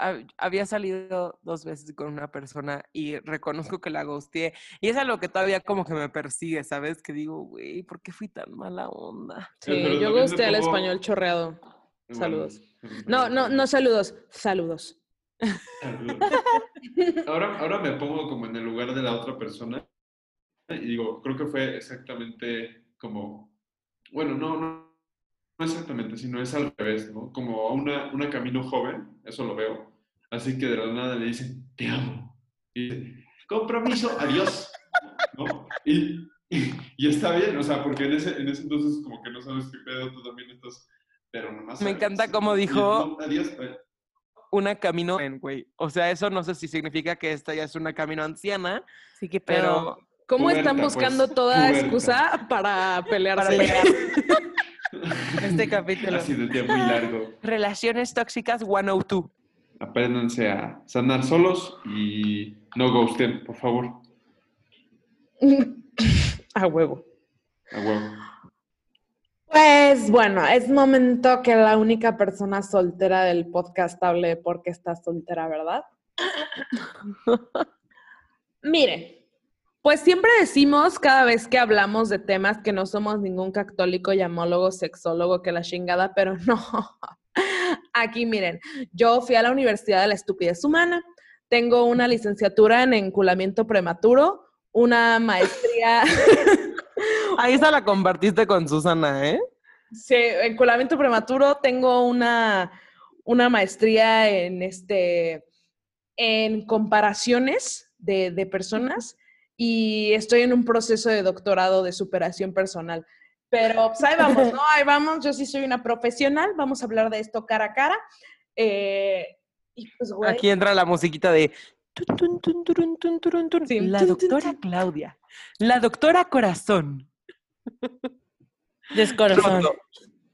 hab- había salido dos veces con una persona y reconozco que la ghosteé. Y es algo que todavía como que me persigue, ¿sabes? Que digo, güey, ¿por qué fui tan mala onda? Sí, pero yo ghosteé al pongo- español chorreado. Bueno, Saludos. pero- No, no, no saludos, saludos. Ahora, ahora me pongo como en el lugar de la otra persona y digo, creo que fue exactamente como, bueno, no, no, no exactamente, sino es al revés, ¿no? Como a una, una camino joven, eso lo veo, así que de la nada le dicen, te amo. Y dice, compromiso, adiós, ¿no? Y, y, y está bien, o sea, porque en ese, en ese entonces como que no sabes qué pedo, tú también estás, pero nomás... Me sabes. encanta cómo Y, dijo- no, adiós, bye". Una camino, en, güey. O sea, eso no sé si significa que esta ya es una camino anciana, Sí, que pero ¿Cómo Puberta, están buscando pues, toda puberta. excusa para pelearse? para pelear. este capítulo. Ha sido un día muy largo. relaciones tóxicas 102. Apréndanse a sanar solos y no ghosten, por favor. A huevo. A huevo. Pues bueno, es momento que la única persona soltera del podcast hable de por qué está soltera, ¿verdad? Mire, pues siempre decimos cada vez que hablamos de temas que no somos ningún católico, llamólogo, sexólogo, que la chingada, pero no. Aquí miren, yo fui a la Universidad de la Estupidez Humana, tengo una licenciatura en enculamiento prematuro, una maestría... Ahí esa la compartiste con Susana, ¿eh? Sí, enculamiento prematuro, tengo una, una maestría en este en comparaciones de, de personas y estoy en un proceso de doctorado de superación personal. Pero pues ahí vamos, ¿no? Ahí vamos, yo sí soy una profesional, vamos a hablar de esto cara a cara. Eh, y pues, güey, Aquí entra la musiquita de... tun, tun, tun. Sí. La doctora. Claudia. La doctora Corazón. Descorazón.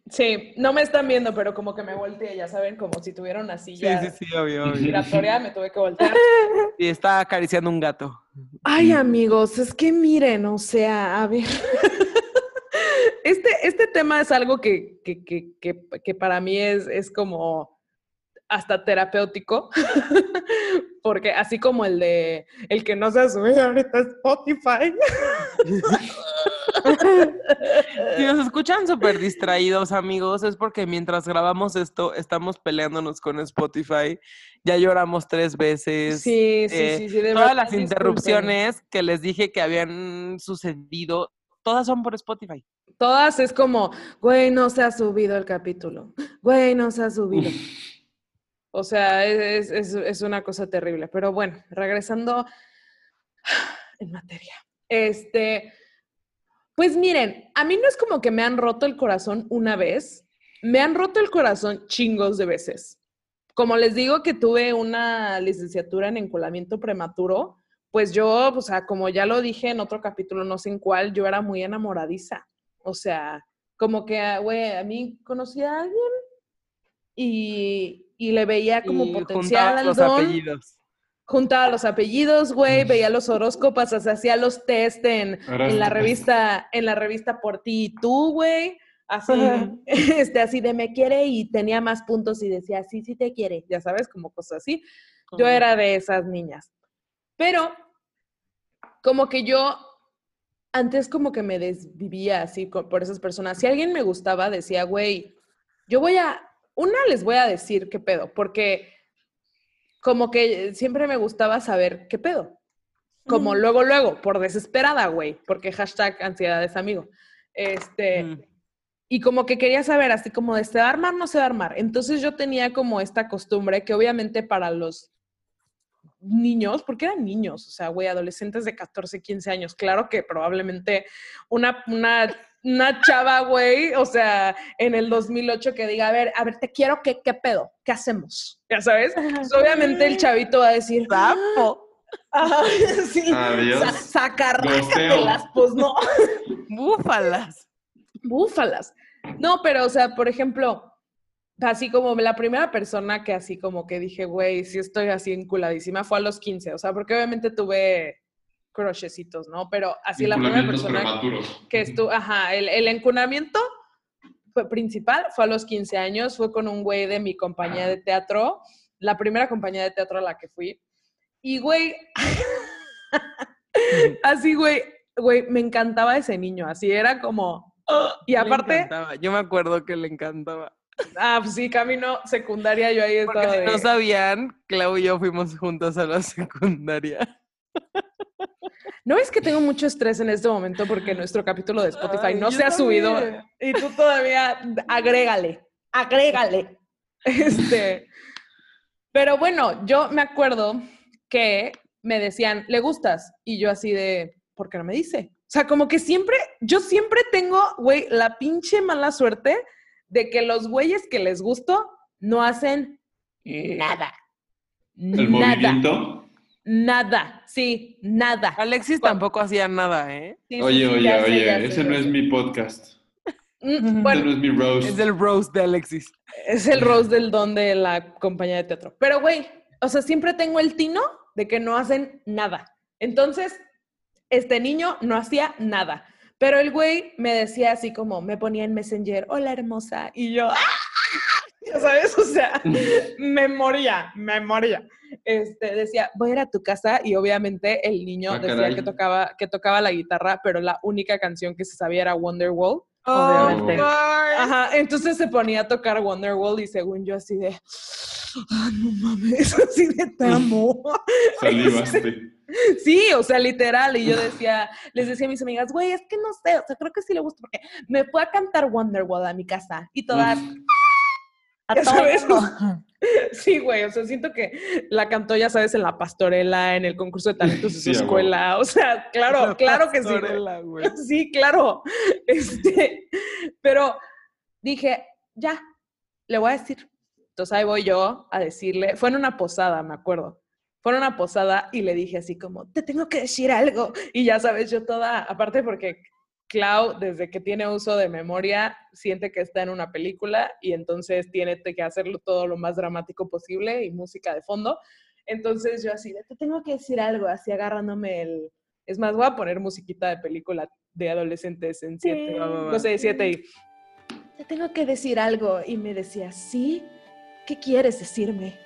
Sí, no me están viendo, pero como que me volteé, ya saben, como si tuviera una Sí, silla sí, sí, obvio, obvio. giratoria, me tuve que voltear. Y está acariciando un gato. Ay, amigos, es que miren, o sea, a ver. Este, este tema es algo que, que, que, que, que para mí es, es como hasta terapéutico, porque así como el de el que no se ha subido ahorita Spotify. Si nos escuchan súper distraídos, amigos, es porque mientras grabamos esto, estamos peleándonos con Spotify. Ya lloramos tres veces. Sí, sí, eh, sí, sí, de Todas las disculpen. interrupciones que les dije que habían sucedido, todas son por Spotify. Todas es como, güey, no se ha subido el capítulo. Güey, no se ha subido. O sea, es, es- una cosa terrible. Pero bueno, regresando en materia. Este, pues miren, a mí no es como que me han roto el corazón una vez, me han roto el corazón chingos de veces. Como les digo que tuve una licenciatura en enculamiento prematuro, pues yo, o sea, como ya lo dije en otro capítulo, no sé en cuál, yo era muy enamoradiza. O sea, como que, güey, a mí conocí a alguien y, y le veía como Y potencial al los don apellidos. juntaba los apellidos, güey, veía los horóscopos, o sea, hacía los test en, en la revista, en la revista Por ti y tú, güey. Así, este, así de me quiere y tenía más puntos y decía, sí, sí te quiere, ya sabes, como cosas así. Yo era de esas niñas. Pero, como que yo antes como que me desvivía así por esas personas. Si alguien me gustaba, decía, güey, yo voy a, una les voy a decir qué pedo, porque como que siempre me gustaba saber qué pedo. Como luego, luego, por desesperada, güey, porque hashtag ansiedad es amigo. Este, y como que quería saber, así como de se va a armar, no se va a armar. Entonces yo tenía como esta costumbre que obviamente para los niños, porque eran niños, o sea, güey, adolescentes de 14, 15 años, claro que probablemente una, una, una chava, güey, o sea, en el 2008 que diga, a ver, a ver, te quiero, ¿qué, qué pedo? ¿Qué hacemos? Ya sabes, Pues, obviamente el chavito va a decir, Sapo. "Ah, sí, Adiós. sa- sacárrácatelas", Gosteo. pues no. Búfalas. búfalas. No, pero, o sea, por ejemplo, así como la primera persona que así como que dije, güey, sí estoy así enculadísima, fue a los 15, o sea, porque obviamente tuve crochecitos, ¿no? Pero así la primera persona prematuros. que estuvo, ajá, el, el encunamiento fue principal fue a los 15 años, fue con un güey de mi compañía de teatro, la primera compañía de teatro a la que fui. Y, güey, así, güey, güey, me encantaba ese niño, así era como... y aparte. Yo me acuerdo que le encantaba. ah, pues sí, camino secundaria, yo ahí Porque estaba si de... no sabían, Clau y yo fuimos juntos a la secundaria. ¿No es que tengo mucho estrés en este momento porque nuestro capítulo de Spotify Ay, no se ha subido y tú todavía agrégale, agrégale. Este, pero bueno, yo me acuerdo que me decían, ¿le gustas? Y yo así de, ¿por qué no me dice? O sea, como que siempre, yo siempre tengo, güey, la pinche mala suerte de que los güeyes que les gusto no hacen nada. El nada. movimiento. Nada, sí, nada. Alexis tampoco hacía nada, ¿eh? Sí, Oye, sí, oye, ya oye, ya ese ya no es mi podcast. Mm, Ese no es mi roast. Es el roast de Alexis. es el rose del don de la compañía de teatro. Pero, güey, o sea, siempre tengo el tino de que no hacen nada. Entonces, este niño no hacía nada. Pero el güey me decía así como, me ponía en Messenger, hola hermosa. Y yo, ¡ah! Ya sabes, o sea, me moría, me moría. Este, decía, voy a ir a tu casa y obviamente el niño Ah, decía caray. que tocaba, que tocaba la guitarra, pero la única canción que se sabía era Wonderwall. Obviamente. Oh, Ajá, entonces se ponía a tocar Wonderwall y según yo así de, ah, no mames, así de te amo. Salivaste. Sí, o sea, literal. Y yo decía, les decía a mis amigas, güey, es que no sé, o sea, creo que sí le gusta porque me fue a cantar Wonderwall a mi casa y todas, A Ya todo sabes, mundo. sí, güey, o sea, siento que la cantó, ya sabes, en la pastorela, en el concurso de talentos de su Sí, escuela, o sea, claro, claro que sí. güey. Sí, claro. Este, pero dije, ya, le voy a decir. Entonces ahí voy yo a decirle, fue en una posada, me acuerdo. Fue en una posada y le dije así como, te tengo que decir algo. Y ya sabes, yo toda, aparte porque Clau, desde que tiene uso de memoria, siente que está en una película y entonces tiene que hacerlo todo lo más dramático posible y música de fondo. Entonces yo así, te tengo que decir algo, así agarrándome el... Es más, voy a poner musiquita de película de adolescentes en siete, no sé, siete y... Te tengo que decir algo. Y me decía, ¿sí? ¿Qué quieres decirme?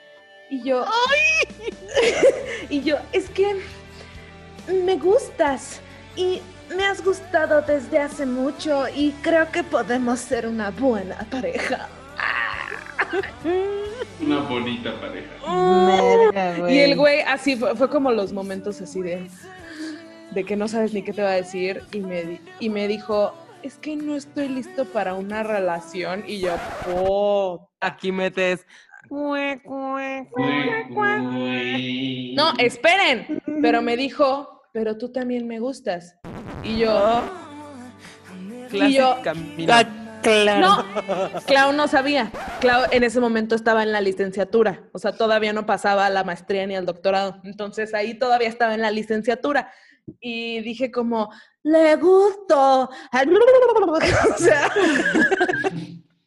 Y yo... y yo, es que me gustas y me has gustado desde hace mucho y creo que podemos ser una buena pareja. Una bonita pareja. Y el güey así fue, fue como los momentos así de, de que no sabes ni qué te va a decir y me, y me dijo, es que no estoy listo para una relación y yo, oh. Aquí metes. cue, cue, cue. No, esperen, pero me dijo, pero tú también me gustas. Y yo, Classic yo- Camila. claro. no, Clau no sabía. Clau en ese momento estaba en la licenciatura, o sea, todavía no pasaba a la maestría ni al doctorado. Entonces ahí todavía estaba en la licenciatura. Y dije como, le gusto. O sea,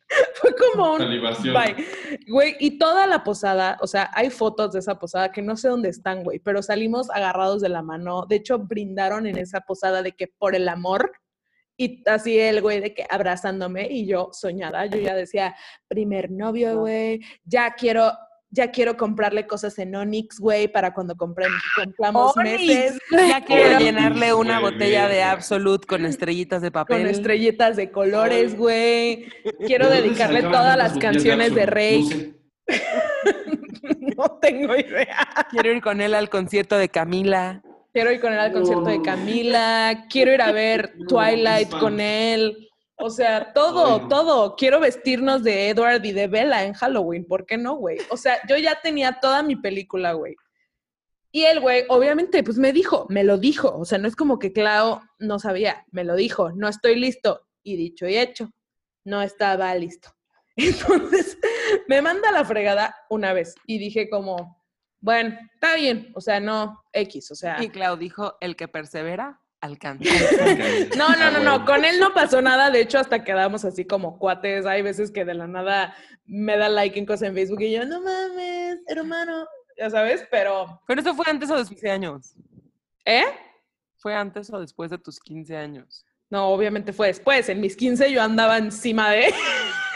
fue como un... Salivación. Bye. Güey, y toda la posada, o sea, hay fotos de esa posada que no sé dónde están, güey, pero salimos agarrados de la mano. De hecho, brindaron en esa posada de que por el amor. Y así el güey de que abrazándome y yo soñada, yo ya decía, primer novio, güey, ya quiero, ya quiero comprarle cosas en Onyx, güey, para cuando compren, compramos Onyx. meses. Ya quiero llenarle una Güey, botella de verga. Absolute con estrellitas de papel. Con estrellitas de colores, güey. Quiero ¿De dedicarle todas las canciones de Absolut? Rey. No sé. no tengo idea. Quiero ir con él al concierto de Camila. Quiero ir con él al concierto de Camila, quiero ir a ver No, Twilight con él. O sea, todo, Ay, no. todo. Quiero vestirnos de Edward y de Bella en Halloween. ¿Por qué no, güey? O sea, yo ya tenía toda mi película, güey. Y el güey, obviamente, pues me dijo, me lo dijo. O sea, no es como que Clau no sabía, me lo dijo, no estoy listo. Y dicho y hecho, no estaba listo. Entonces, me manda la fregada una vez y dije como, bueno, está bien, o sea, no X, o sea. Y Clau dijo, el que persevera, alcanza. No, no, Ah, no, no, con él no pasó nada, de hecho hasta quedamos así como cuates, hay veces que de la nada me da like en cosas en Facebook y yo, no mames, hermano, ya sabes, pero, Pero eso fue antes o después de 15 años. ¿eh? ¿Fue antes o después de tus 15 años? No, obviamente fue después, en mis 15 yo andaba encima de...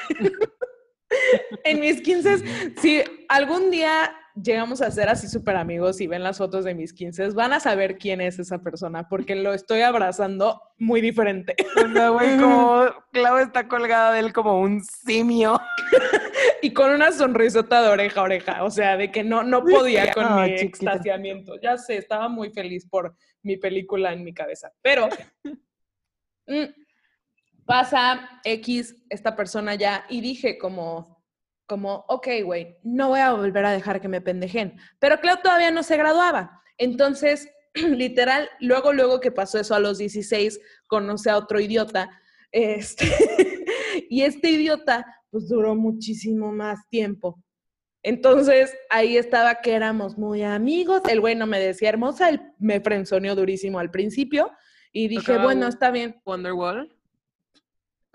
en mis 15, si algún día llegamos a ser así súper amigos y ven las fotos de mis 15, van a saber quién es esa persona, porque lo estoy abrazando muy diferente. O sea, güey, como Clau está colgada de él como un simio. y con una sonrisota de oreja a oreja, o sea, de que no, no podía con Ah, mi chiquita. extasiamiento. Ya sé, estaba muy feliz por mi película en mi cabeza, pero mm, pasa X esta persona ya y dije como, como, ok, güey, no voy a volver a dejar que me pendejen, pero Clau todavía no se graduaba, entonces, literal, luego, luego que pasó eso a los 16, conoce a otro idiota, este, y este idiota, pues duró muchísimo más tiempo. Entonces, ahí estaba que éramos muy amigos. El güey no me decía hermosa, él me frenzoneó durísimo al principio. Y dije, bueno, está bien. Wonderwall.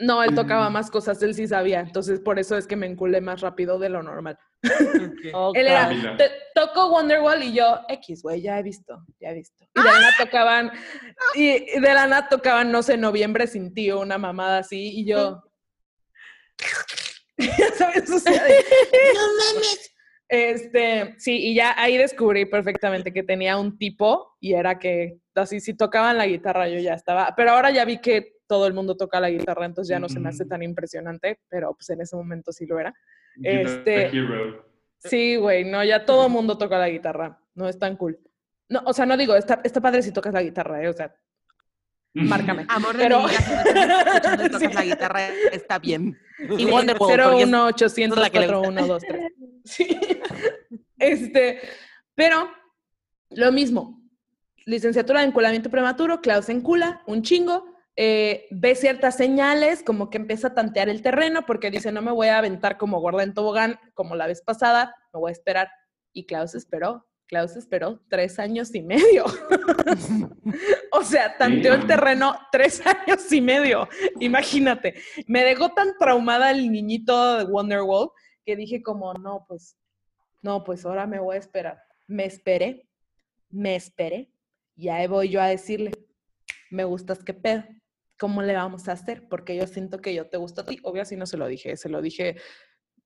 No, él tocaba Mm. más cosas, él sí sabía. Entonces, por eso es que me enculé más rápido de lo normal. Él era, Camila. "Te- toco Wonderwall y yo, X, güey, ya he visto, ya he visto. Y de la nada tocaban, y y de la nada tocaban, no sé, Noviembre sin tío, una mamada así, y yo... ya sabes, o sea, de, no mames. Este, sí, y ya ahí descubrí perfectamente que tenía un tipo y era que así si tocaban la guitarra yo ya estaba, pero ahora ya vi que todo el mundo toca la guitarra, entonces ya no se me hace tan impresionante, pero pues en ese momento sí lo era. Este- Hero. Sí, güey, no, ya todo el mundo toca la guitarra, no es tan cool. No, o sea, no digo, está, está padre si tocas la guitarra, ¿eh? o sea, márcame. Amor de Pero- mi vida, si tocas Sí. la guitarra, está bien. Y es- 01 800 la que le gusta. 4123. Sí. Este, pero lo mismo. Licenciatura de enculamiento prematuro, Klaus encula, un chingo. Eh, ve ciertas señales, como que empieza a tantear el terreno, porque dice, no me voy a aventar como gorda en tobogán, como la vez pasada, me voy a esperar. Y Klaus esperó Klaus esperó tres años y medio. o sea, tanteó el terreno tres años y medio. Imagínate. Me dejó tan traumada el niñito de Wonderwall que dije como, no, pues, no, pues ahora me voy a esperar. Me esperé, me esperé. Y ahí voy yo a decirle, me gustas, ¿qué pedo? ¿Cómo le vamos a hacer? Porque yo siento que yo te gusto a ti. Obvio, así no se lo dije, se lo dije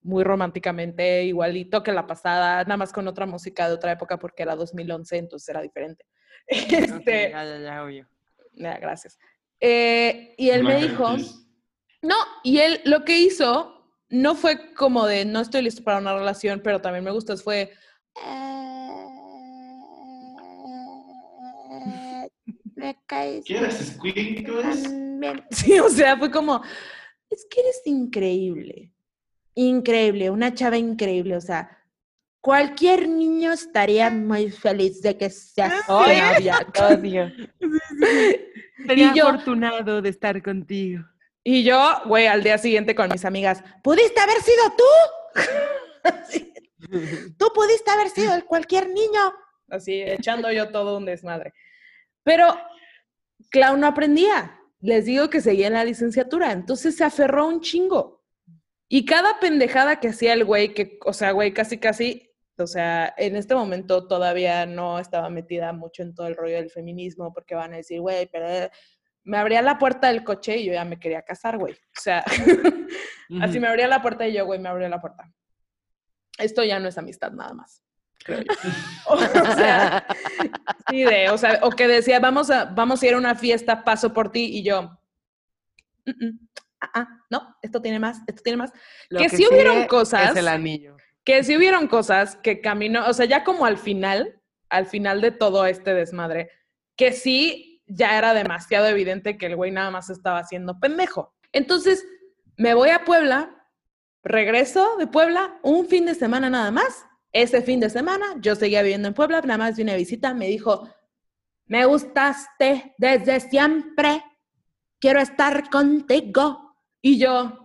muy románticamente, igualito que la pasada, nada más con otra música de otra época porque era 2011, entonces era diferente. Este, ya, ya, ya, obvio. ya, gracias. Eh, y él me Black dijo, no, y él lo que hizo no fue como de no estoy listo para una relación, pero también me gustas, fue Me caes ¿Quieres squinkles? bien. Sí, o sea, fue como, Es que eres increíble. Increíble, una chava increíble. O sea, cualquier niño estaría muy feliz de que seas su Ay, novia. odio. Y yo- afortunado de estar contigo. y yo, güey, al día siguiente con mis amigas, ¿Pudiste haber sido tú? Sí. Tú pudiste haber sido el cualquier niño. así echando yo todo un desmadre. Pero Clau no aprendía. Les digo que seguía en la licenciatura, entonces se aferró un chingo. Y cada pendejada que hacía el güey, que, o sea, güey, casi, casi, o sea, en este momento todavía no estaba metida mucho en todo el rollo del feminismo, porque van a decir, güey, pero eh", me abría la puerta del coche y yo ya me quería casar, güey. O sea, así me abría la puerta y yo, güey, me abrió la puerta. Esto ya no es amistad nada más. Creo yo. O sea, sí, de, o sea, o que decía, vamos a, vamos a ir a una fiesta, paso por ti, y yo, "Mm, mm, ah, ah, no, esto tiene más, esto tiene más. Lo que sí hubieron cosas- Es el anillo. Que sí hubieron cosas que caminó, o sea, ya como al final, al final de todo este desmadre, que sí ya era demasiado evidente que el güey nada más estaba haciendo pendejo. Entonces, me voy a Puebla, regreso de Puebla un fin de semana nada más. Ese fin de semana yo seguía viviendo en Puebla, nada más vine a visita, me dijo, Me gustaste desde siempre. Quiero estar contigo. Y yo,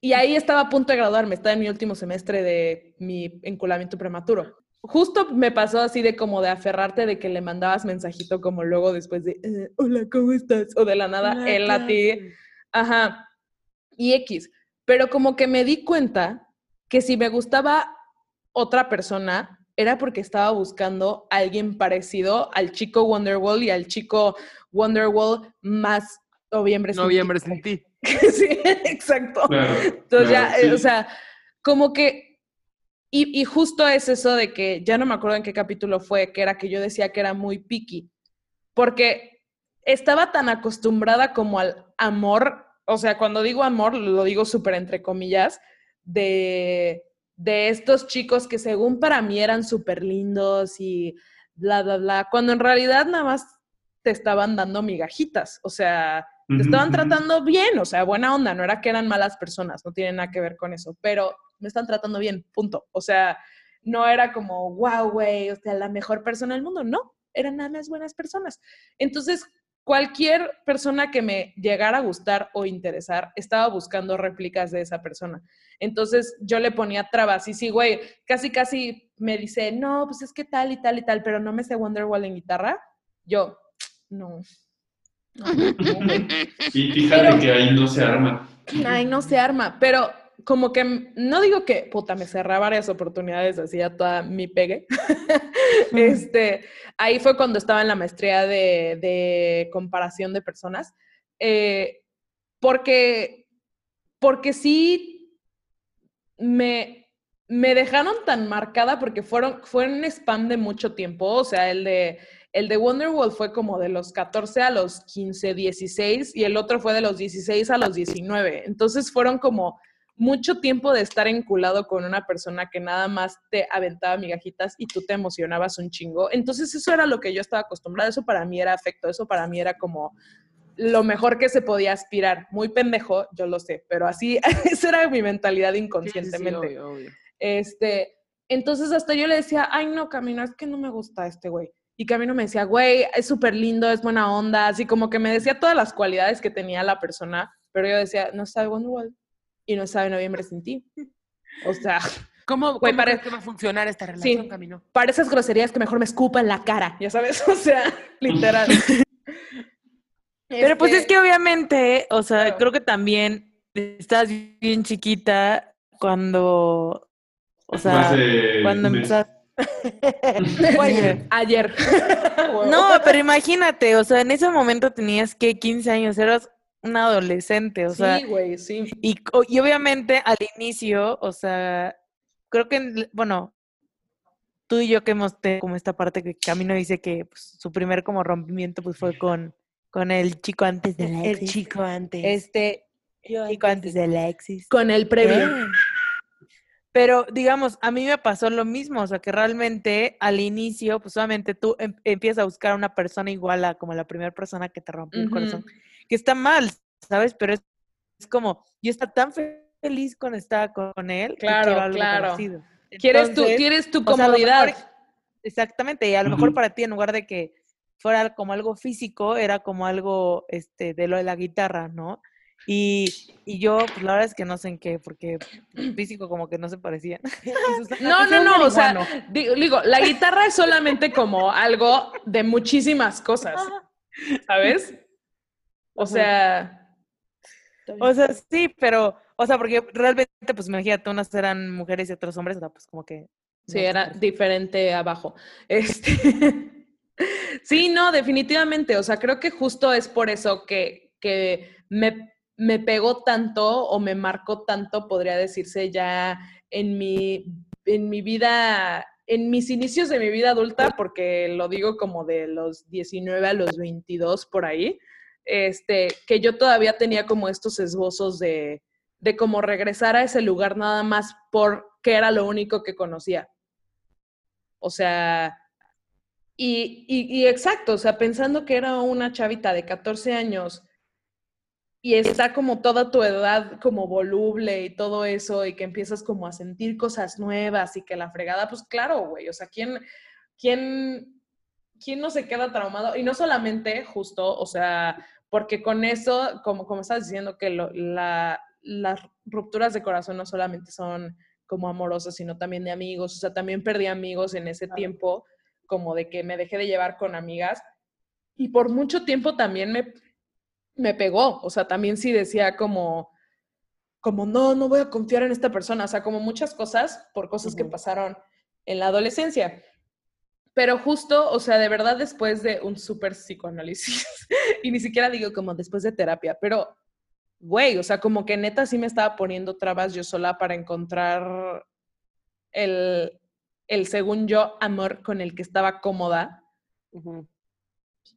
y ahí estaba a punto de graduarme, estaba en mi último semestre de mi enculamiento prematuro. Justo me pasó así de como de aferrarte de que le mandabas mensajito como luego después de, eh, hola, ¿cómo estás? O de la nada, Hola, él a ti, ajá, y X. Pero como que me di cuenta que si me gustaba otra persona, era porque estaba buscando a alguien parecido al chico Wonderwall y al chico Wonderwall más noviembre. sin ti. Noviembre sin ti. sí, exacto. Claro, Entonces ya, claro, eh, sí. o sea, como que, y, y justo es eso de que, ya no me acuerdo en qué capítulo fue, que era que yo decía que era muy picky, porque estaba tan acostumbrada como al amor, o sea, cuando digo amor, lo digo súper entre comillas, de, de estos chicos que según para mí eran súper lindos y bla, bla, bla, cuando en realidad nada más te estaban dando migajitas, o sea, te estaban tratando bien, o sea, buena onda, no era que eran malas personas, no tiene nada que ver con eso, pero me están tratando bien, punto. O sea, no era como, wow, güey, o sea, la mejor persona del mundo, no, eran nada más buenas personas. Entonces, cualquier persona que me llegara a gustar o interesar, estaba buscando réplicas de esa persona. Entonces, yo le ponía trabas y sí, güey, casi, casi me dice, no, pues es que tal y tal y tal, pero no me sé Wonderwall en guitarra. Yo, no. No, no, güey. Y fíjate Pero- que ahí no se arma. Ay, no se arma, pero como que m- no digo que, puta, me cerré varias oportunidades, así a toda mi pegue. este, ahí fue cuando estaba en la maestría de, de comparación de personas, eh, porque, porque sí me, me dejaron tan marcada porque fueron, fue un spam de mucho tiempo, o sea, el de, el de Wonderwall fue como de los 14 a los 15, 16 y el otro fue de los 16 a los 19. Entonces fueron como mucho tiempo de estar enculado con una persona que nada más te aventaba migajitas y tú te emocionabas un chingo. Entonces eso era lo que yo estaba acostumbrada, eso para mí era afecto, eso para mí era como lo mejor que se podía aspirar. Muy pendejo, yo lo sé, pero así, esa era mi mentalidad Sí, sí, sí, inconscientemente. obvio, obvio. Este, entonces hasta yo le decía, ay no, Camino, es que no me gusta este güey. Y Camino me decía, güey, es súper lindo, es buena onda, así como que me decía todas las cualidades que tenía la persona, pero yo decía, no sabe Wonderwall y no sabe Noviembre sin ti. O sea, ¿Cómo, Güey, crees que va a funcionar esta relación, Sí. Camino? Para esas groserías que mejor me escupa en la cara, ya sabes, o sea, literal. Pero pues Este, es que obviamente, o sea, Claro. creo que también estás bien chiquita cuando, o sea, Hace cuando empezaste. Oye, Ayer. no, pero imagínate, o sea, en ese momento tenías que 15 años, eras una adolescente, o sea, sí, güey, sí. y, y obviamente al inicio, o sea, creo que, en- bueno, tú y yo que hemos tenido como esta parte que Camino dice que pues, su primer como rompimiento pues fue con, con el chico antes de Alexis. chico antes. Este, chico antes de Alexis. Con el previo. Eh. Pero, digamos, a mí me pasó lo mismo, o sea, que realmente al inicio, pues solamente tú em- empiezas a buscar a una persona igual a como la primera persona que te rompió el corazón, que está mal, ¿sabes? Pero es, es como, yo estaba tan fe- feliz cuando estaba con, con él, que Claro, algo claro. parecido. Quieres tu, Entonces, quieres tu o sea, comodidad. mejor- Exactamente, y a lo mejor para ti, en lugar de que fuera como algo físico, era como algo este, de lo de la guitarra, ¿no? Y, y yo, pues la verdad es que no sé en qué, porque físico como que no se parecían. No, no, no, o sea, digo, digo, la guitarra es solamente como algo de muchísimas cosas, ¿sabes? O sea, O sea, sí, pero, o sea, porque realmente, pues imagínate, unas eran mujeres y otros hombres, o sea, pues como que... sí, no era diferente abajo. Este, sí, no, definitivamente, o sea, creo que justo es por eso que, que me, me pegó tanto o me marcó tanto, podría decirse, ya en mi, en mi vida, en mis inicios de mi vida adulta, porque lo digo como de los 19 a los 22 por ahí, este, que yo todavía tenía como estos esbozos de, de como regresar a ese lugar nada más porque era lo único que conocía. O sea, y, y, y exacto, o sea, pensando que era una chavita de 14 años y está como toda tu edad como voluble y todo eso y que empiezas como a sentir cosas nuevas y que la fregada, pues claro, güey, o sea, ¿quién, quién, quién no se queda traumado? Y no solamente justo, o sea, porque con eso, como, como estás diciendo, que lo- la, las rupturas de corazón no solamente son como amorosas, sino también de amigos, o sea, también perdí amigos en ese tiempo, como de que me dejé de llevar con amigas y por mucho tiempo también me, me pegó, o sea, también sí decía como, como, no, no voy a confiar en esta persona, o sea, como muchas cosas por cosas que pasaron en la adolescencia. Pero justo, o sea, de verdad después de un súper psicoanálisis, y ni siquiera digo como después de terapia, pero, güey, o sea, como que neta sí me estaba poniendo trabas yo sola para encontrar el, el según yo, amor con el que estaba cómoda.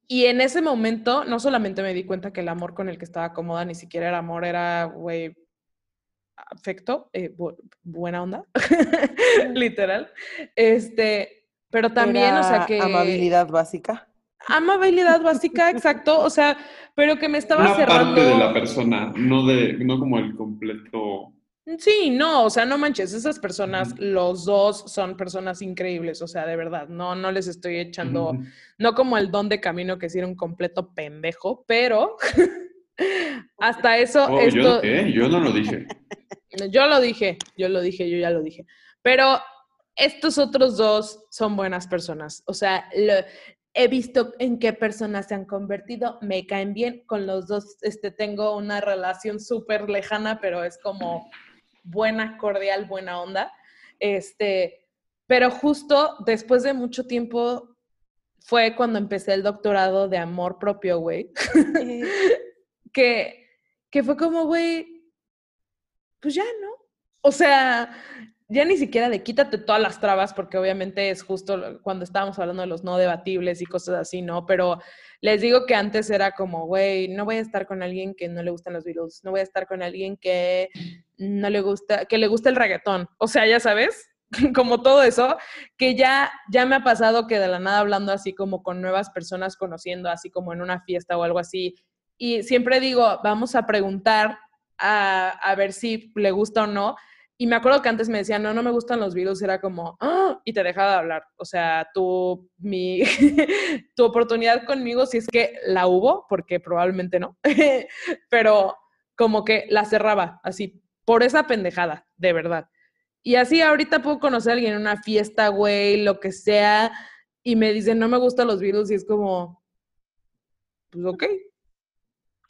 Y en ese momento, no solamente me di cuenta que el amor con el que estaba cómoda ni siquiera era amor, era, güey, afecto, eh, bu- buena onda, literal. Este, pero también, o sea, que... Amabilidad básica. Amabilidad básica, exacto, o sea, pero que me estaba Una cerrando... parte de la persona, no, de, no como el completo. Sí, no, o sea, no manches, esas personas, los dos son personas increíbles, o sea, de verdad, no, no les estoy echando, no como el don de camino que sí era un completo pendejo, pero hasta eso, Oh, esto, yo, ¿eh? yo no lo dije. yo lo dije, yo lo dije, yo ya lo dije, pero estos otros dos son buenas personas, o sea, lo- he visto en qué personas se han convertido, me caen bien, con los dos este, tengo una relación súper lejana, pero es como buena, cordial, buena onda. Este, pero justo después de mucho tiempo fue cuando empecé el doctorado de amor propio, güey. que, que fue como, güey, pues ya, ¿no? O sea, ya ni siquiera de quítate todas las trabas, porque obviamente es justo cuando estábamos hablando de los no debatibles y cosas así, ¿no? Pero les digo que antes era como, güey, no voy a estar con alguien que no le gustan los Beatles, no voy a estar con alguien que no le gusta, que le gusta el reggaetón. O sea, ya sabes, como todo eso, que ya, ya me ha pasado que de la nada hablando así como con nuevas personas, conociendo así como en una fiesta o algo así, y siempre digo, vamos a preguntar a, a ver si le gusta o no. Y me acuerdo que antes me decían, no, no me gustan los virus, era como, "Ah", y te dejaba de hablar. O sea, tu, mi, tu oportunidad conmigo, si es que la hubo, porque probablemente no, pero como que la cerraba, así, por esa pendejada, de verdad. Y así ahorita puedo conocer a alguien en una fiesta, güey, lo que sea, y me dicen, no me gustan los Beatles, y es como, pues ok.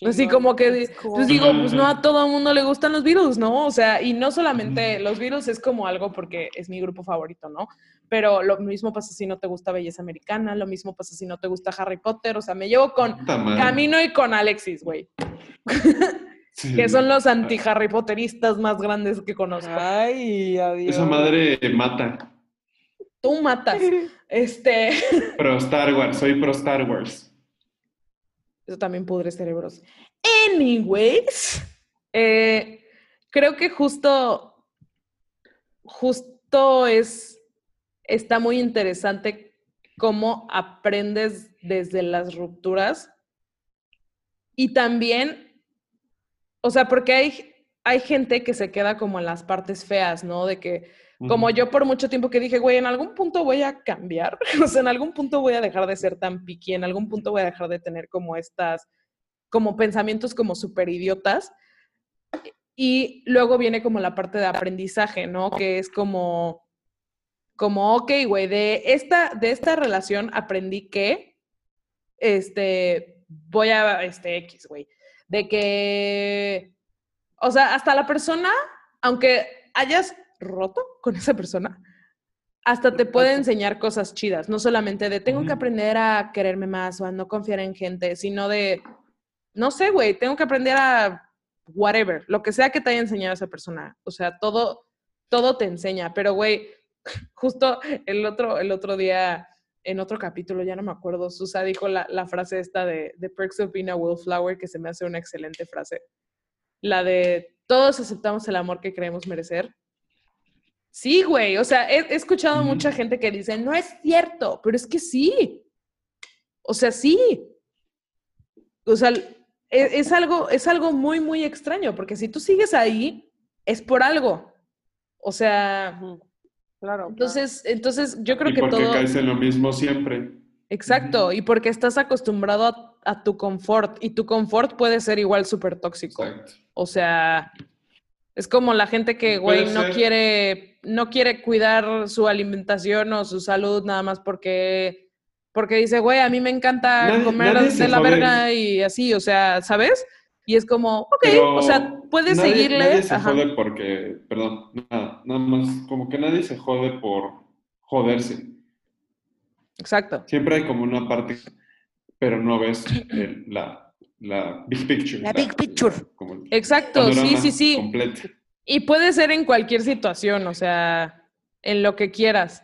Así como que, pues digo, pues no a todo el mundo le gustan los Beatles, ¿no? O sea, y no solamente los Beatles es como algo porque es mi grupo favorito, ¿no? Pero lo mismo pasa si no te gusta Belleza Americana, lo mismo pasa si no te gusta Harry Potter, o sea, me llevo con. Camino y con Alexis, güey, Sí. que son los anti-Harry Potteristas más grandes que conozco. Ay, adiós. Esa madre mata. Tú matas. Este, Pro Star Wars, soy pro Star Wars. También pudre cerebros. Anyways, eh, creo que justo, justo es, está muy interesante cómo aprendes desde las rupturas y también, o sea, porque hay, hay gente que se queda como en las partes feas, ¿no? De que, como yo por mucho tiempo que dije, güey, en algún punto voy a cambiar, o sea, en algún punto voy a dejar de ser tan piqui, en algún punto voy a dejar de tener como estas, como pensamientos como súper idiotas. Y luego viene como la parte de aprendizaje, ¿no? Que es como, como, ok, güey, de esta, de esta relación aprendí que, este, voy a, este, X, güey, de que, o sea, hasta la persona, aunque hayas roto con esa persona, hasta te puede enseñar cosas chidas, no solamente de tengo que aprender a quererme más o a no confiar en gente, sino de, no sé, güey, tengo que aprender a whatever, lo que sea que te haya enseñado esa persona. O sea, todo, todo te enseña, pero güey, justo el otro, el otro día, en otro capítulo, ya no me acuerdo, Susa dijo la, la frase esta de The Perks of Being a Wallflower, que se me hace una excelente frase. La de todos aceptamos el amor que creemos merecer. Sí, güey, o sea, he, he escuchado mucha gente que dice, no es cierto, pero es que sí. O sea, sí. O sea, e- es, algo, es algo muy, muy extraño, porque si tú sigues ahí, es por algo. O sea. Claro. entonces, entonces yo creo y que porque todo... caes en lo mismo siempre. Exacto, y porque estás acostumbrado a, a tu confort, y tu confort puede ser igual súper tóxico. Exacto. O sea, es como la gente que, güey, no ser. quiere, no quiere cuidar su alimentación o su salud nada más porque, porque dice, güey, a mí me encanta Nadie- comer nadie de la jode. verga y así, o sea, ¿sabes? Y es como, ok, Pero o sea, puedes nadie- seguirle. Nadie se ajá. jode porque, perdón, nada, nada más, como que nadie se jode por joderse. Exacto. Siempre hay como una parte, pero no ves el- la, la big picture. La big picture. como Exacto, sí, sí, sí. Completo. Y puede ser en cualquier situación, o sea, en lo que quieras.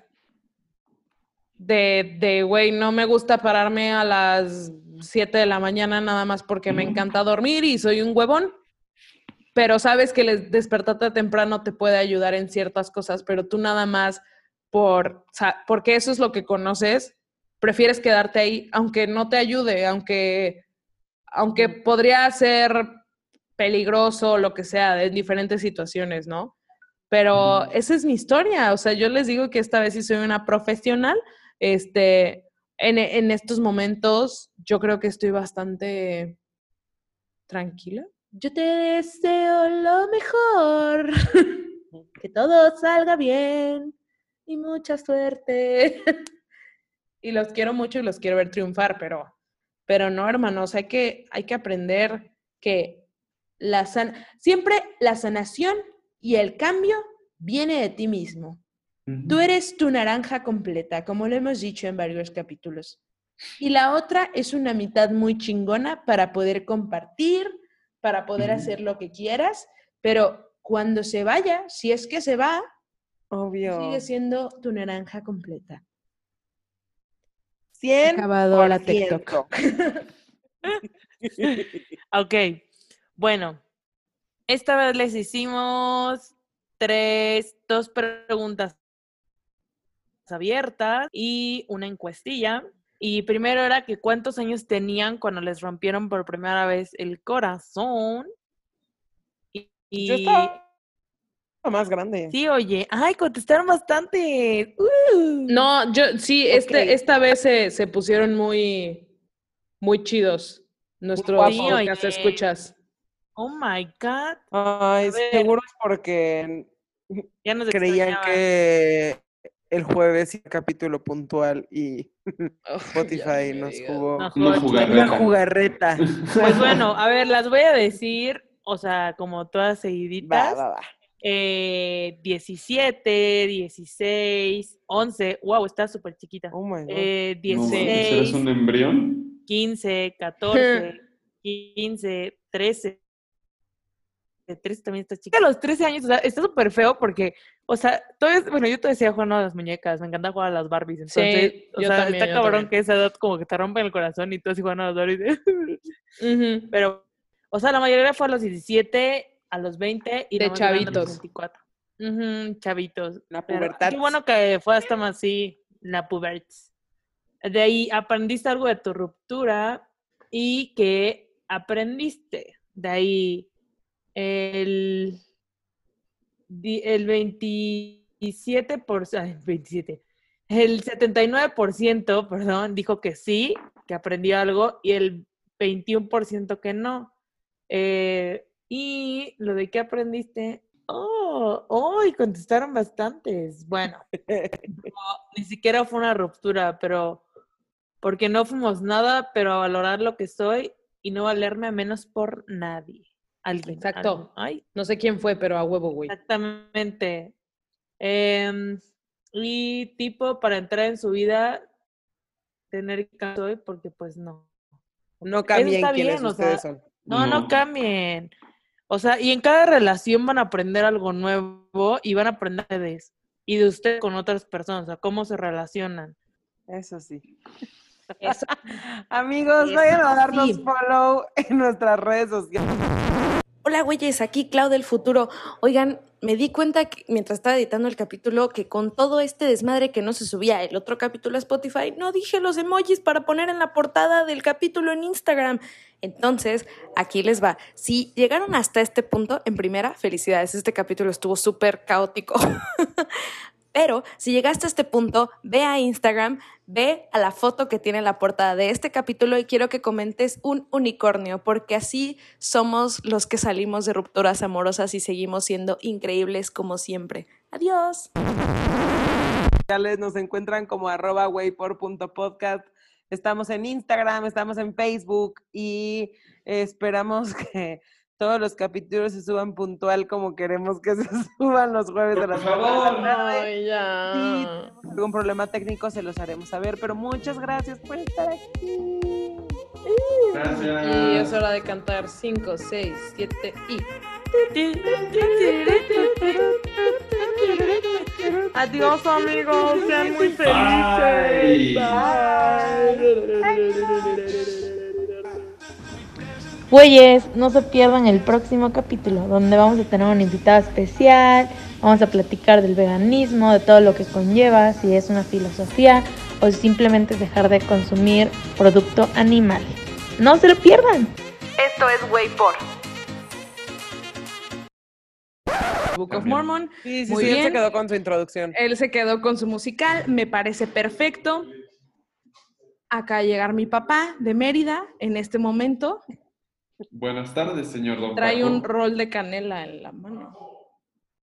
De, de, güey, no me gusta pararme a las 7 de la mañana nada más porque me encanta dormir y soy un huevón. Pero sabes que les- despertarte temprano te puede ayudar en ciertas cosas, pero tú nada más por, porque eso es lo que conoces, prefieres quedarte ahí, aunque no te ayude, aunque, aunque podría ser peligroso, lo que sea, en diferentes situaciones, ¿no? Pero esa es mi historia, o sea, yo les digo que esta vez sí soy una profesional, este, en, en estos momentos yo creo que estoy bastante tranquila. Yo te deseo lo mejor. que todo salga bien. y mucha suerte. y los quiero mucho y los quiero ver triunfar, pero, pero no, hermanos, hay que, hay que aprender que la san siempre la sanación y el cambio viene de ti mismo. Tú eres tu naranja completa, como lo hemos dicho en varios capítulos. Y la otra es una mitad muy chingona para poder compartir, para poder hacer lo que quieras, pero cuando se vaya, si es que se va, Obvio. sigue siendo tu naranja completa. 100 Acabado la TikTok. ok, bueno, esta vez les hicimos tres, dos preguntas abiertas y una encuestilla. Y primero era que cuántos años tenían cuando les rompieron por primera vez el corazón. Y, Yo estaba más grande. sí, oye, ay, contestaron bastante. Uh. No, yo sí, este, esta vez se, se pusieron muy, muy chidos nuestros. Sí, podcast oye. escuchas. Oh my God. Ay, seguro es porque Ya nos creían que el jueves era capítulo puntual y Oh, Spotify nos jugó No, jugarreta. una jugarreta. Pues bueno, a ver, las voy a decir, o sea, como todas Va, seguiditas. va, va. Eh, 17, 16, 11, wow, está súper chiquita. Oh my God. Eh, No, mames, 16, ¿Eres un embrión? 15, 14, 15, 13. De 13 también está chica. A los 13 años, o sea, está súper feo porque, o sea, todavía, bueno, yo te decía jugando a las muñecas, me encanta jugar a las Barbies. Entonces, o yo sea, también, está yo cabrón también. que esa edad como que te rompe el corazón y tú así jugando a las Barbies. Ujú. Pero, o sea, la mayoría fue a los 17, a los 20 y De grande a los chavitos. 24. Ujú, chavitos. La pubertad. Qué bueno que fue hasta más así, la pubertad. De ahí aprendiste algo de tu ruptura y que aprendiste. De ahí el, el 27%, por, ay, 27, el 79%, perdón, dijo que sí, que aprendió algo y el 21% que no. Eh, y lo de que aprendiste, oh, oh, y contestaron bastantes. Bueno, no, ni siquiera fue una ruptura, pero porque no fuimos nada, pero a valorar lo que soy y no valerme a menos por nadie. Alguien. Exacto. alguien. Ay, No sé quién fue, pero a huevo, güey. exactamente. Em, y tipo, para entrar en su vida, tener que soy, porque pues no. No cambien o ustedes sea, son. No, no, No. cambien. O sea, y en cada relación van a aprender algo nuevo y van a aprender de ustedes y de usted con otras personas, o sea, cómo se relacionan. Eso sí. Eso. Amigos, Eso vayan a darnos sí. follow en nuestras redes sociales. Hola, güeyes, aquí Clau del futuro. Oigan, me di cuenta que, mientras estaba editando el capítulo que con todo este desmadre que no se subía el otro capítulo a Spotify, no dije los emojis para poner en la portada del capítulo en Instagram. Entonces, aquí les va. Si llegaron hasta este punto, en primera, felicidades. Este capítulo estuvo súper caótico. Pero si llegaste a este punto, ve a Instagram, ve a la foto que tiene la portada de este capítulo y quiero que comentes un unicornio, porque así somos los que salimos de rupturas amorosas y seguimos siendo increíbles como siempre. Adiós. Nos encuentran como arroba waypor.podcast. Estamos en Instagram, estamos en Facebook y esperamos que todos los capítulos se suban puntual como queremos que se suban los jueves de las Por cuatro de la favor. tarde. Ay, ya. Sí, algún problema técnico se los haremos saber, pero muchas gracias por estar aquí. Gracias. Y es hora de cantar 5, 6, 7 y. Adiós, amigos, sean muy Bye. Güeyes, no se pierdan el próximo capítulo, donde vamos a tener una invitada especial, vamos a platicar del veganismo, de todo lo que conlleva, si es una filosofía o si simplemente es dejar de consumir producto animal. No se lo pierdan. Esto es Waypor. Book of. Mormon. Sí, sí, Muy sí, él se bien. quedó con su introducción. Él se quedó con su musical, me parece perfecto. Acá llegar mi papá de Mérida en este momento. Buenas tardes, señor Don Trae Paco. un rol de canela en la mano.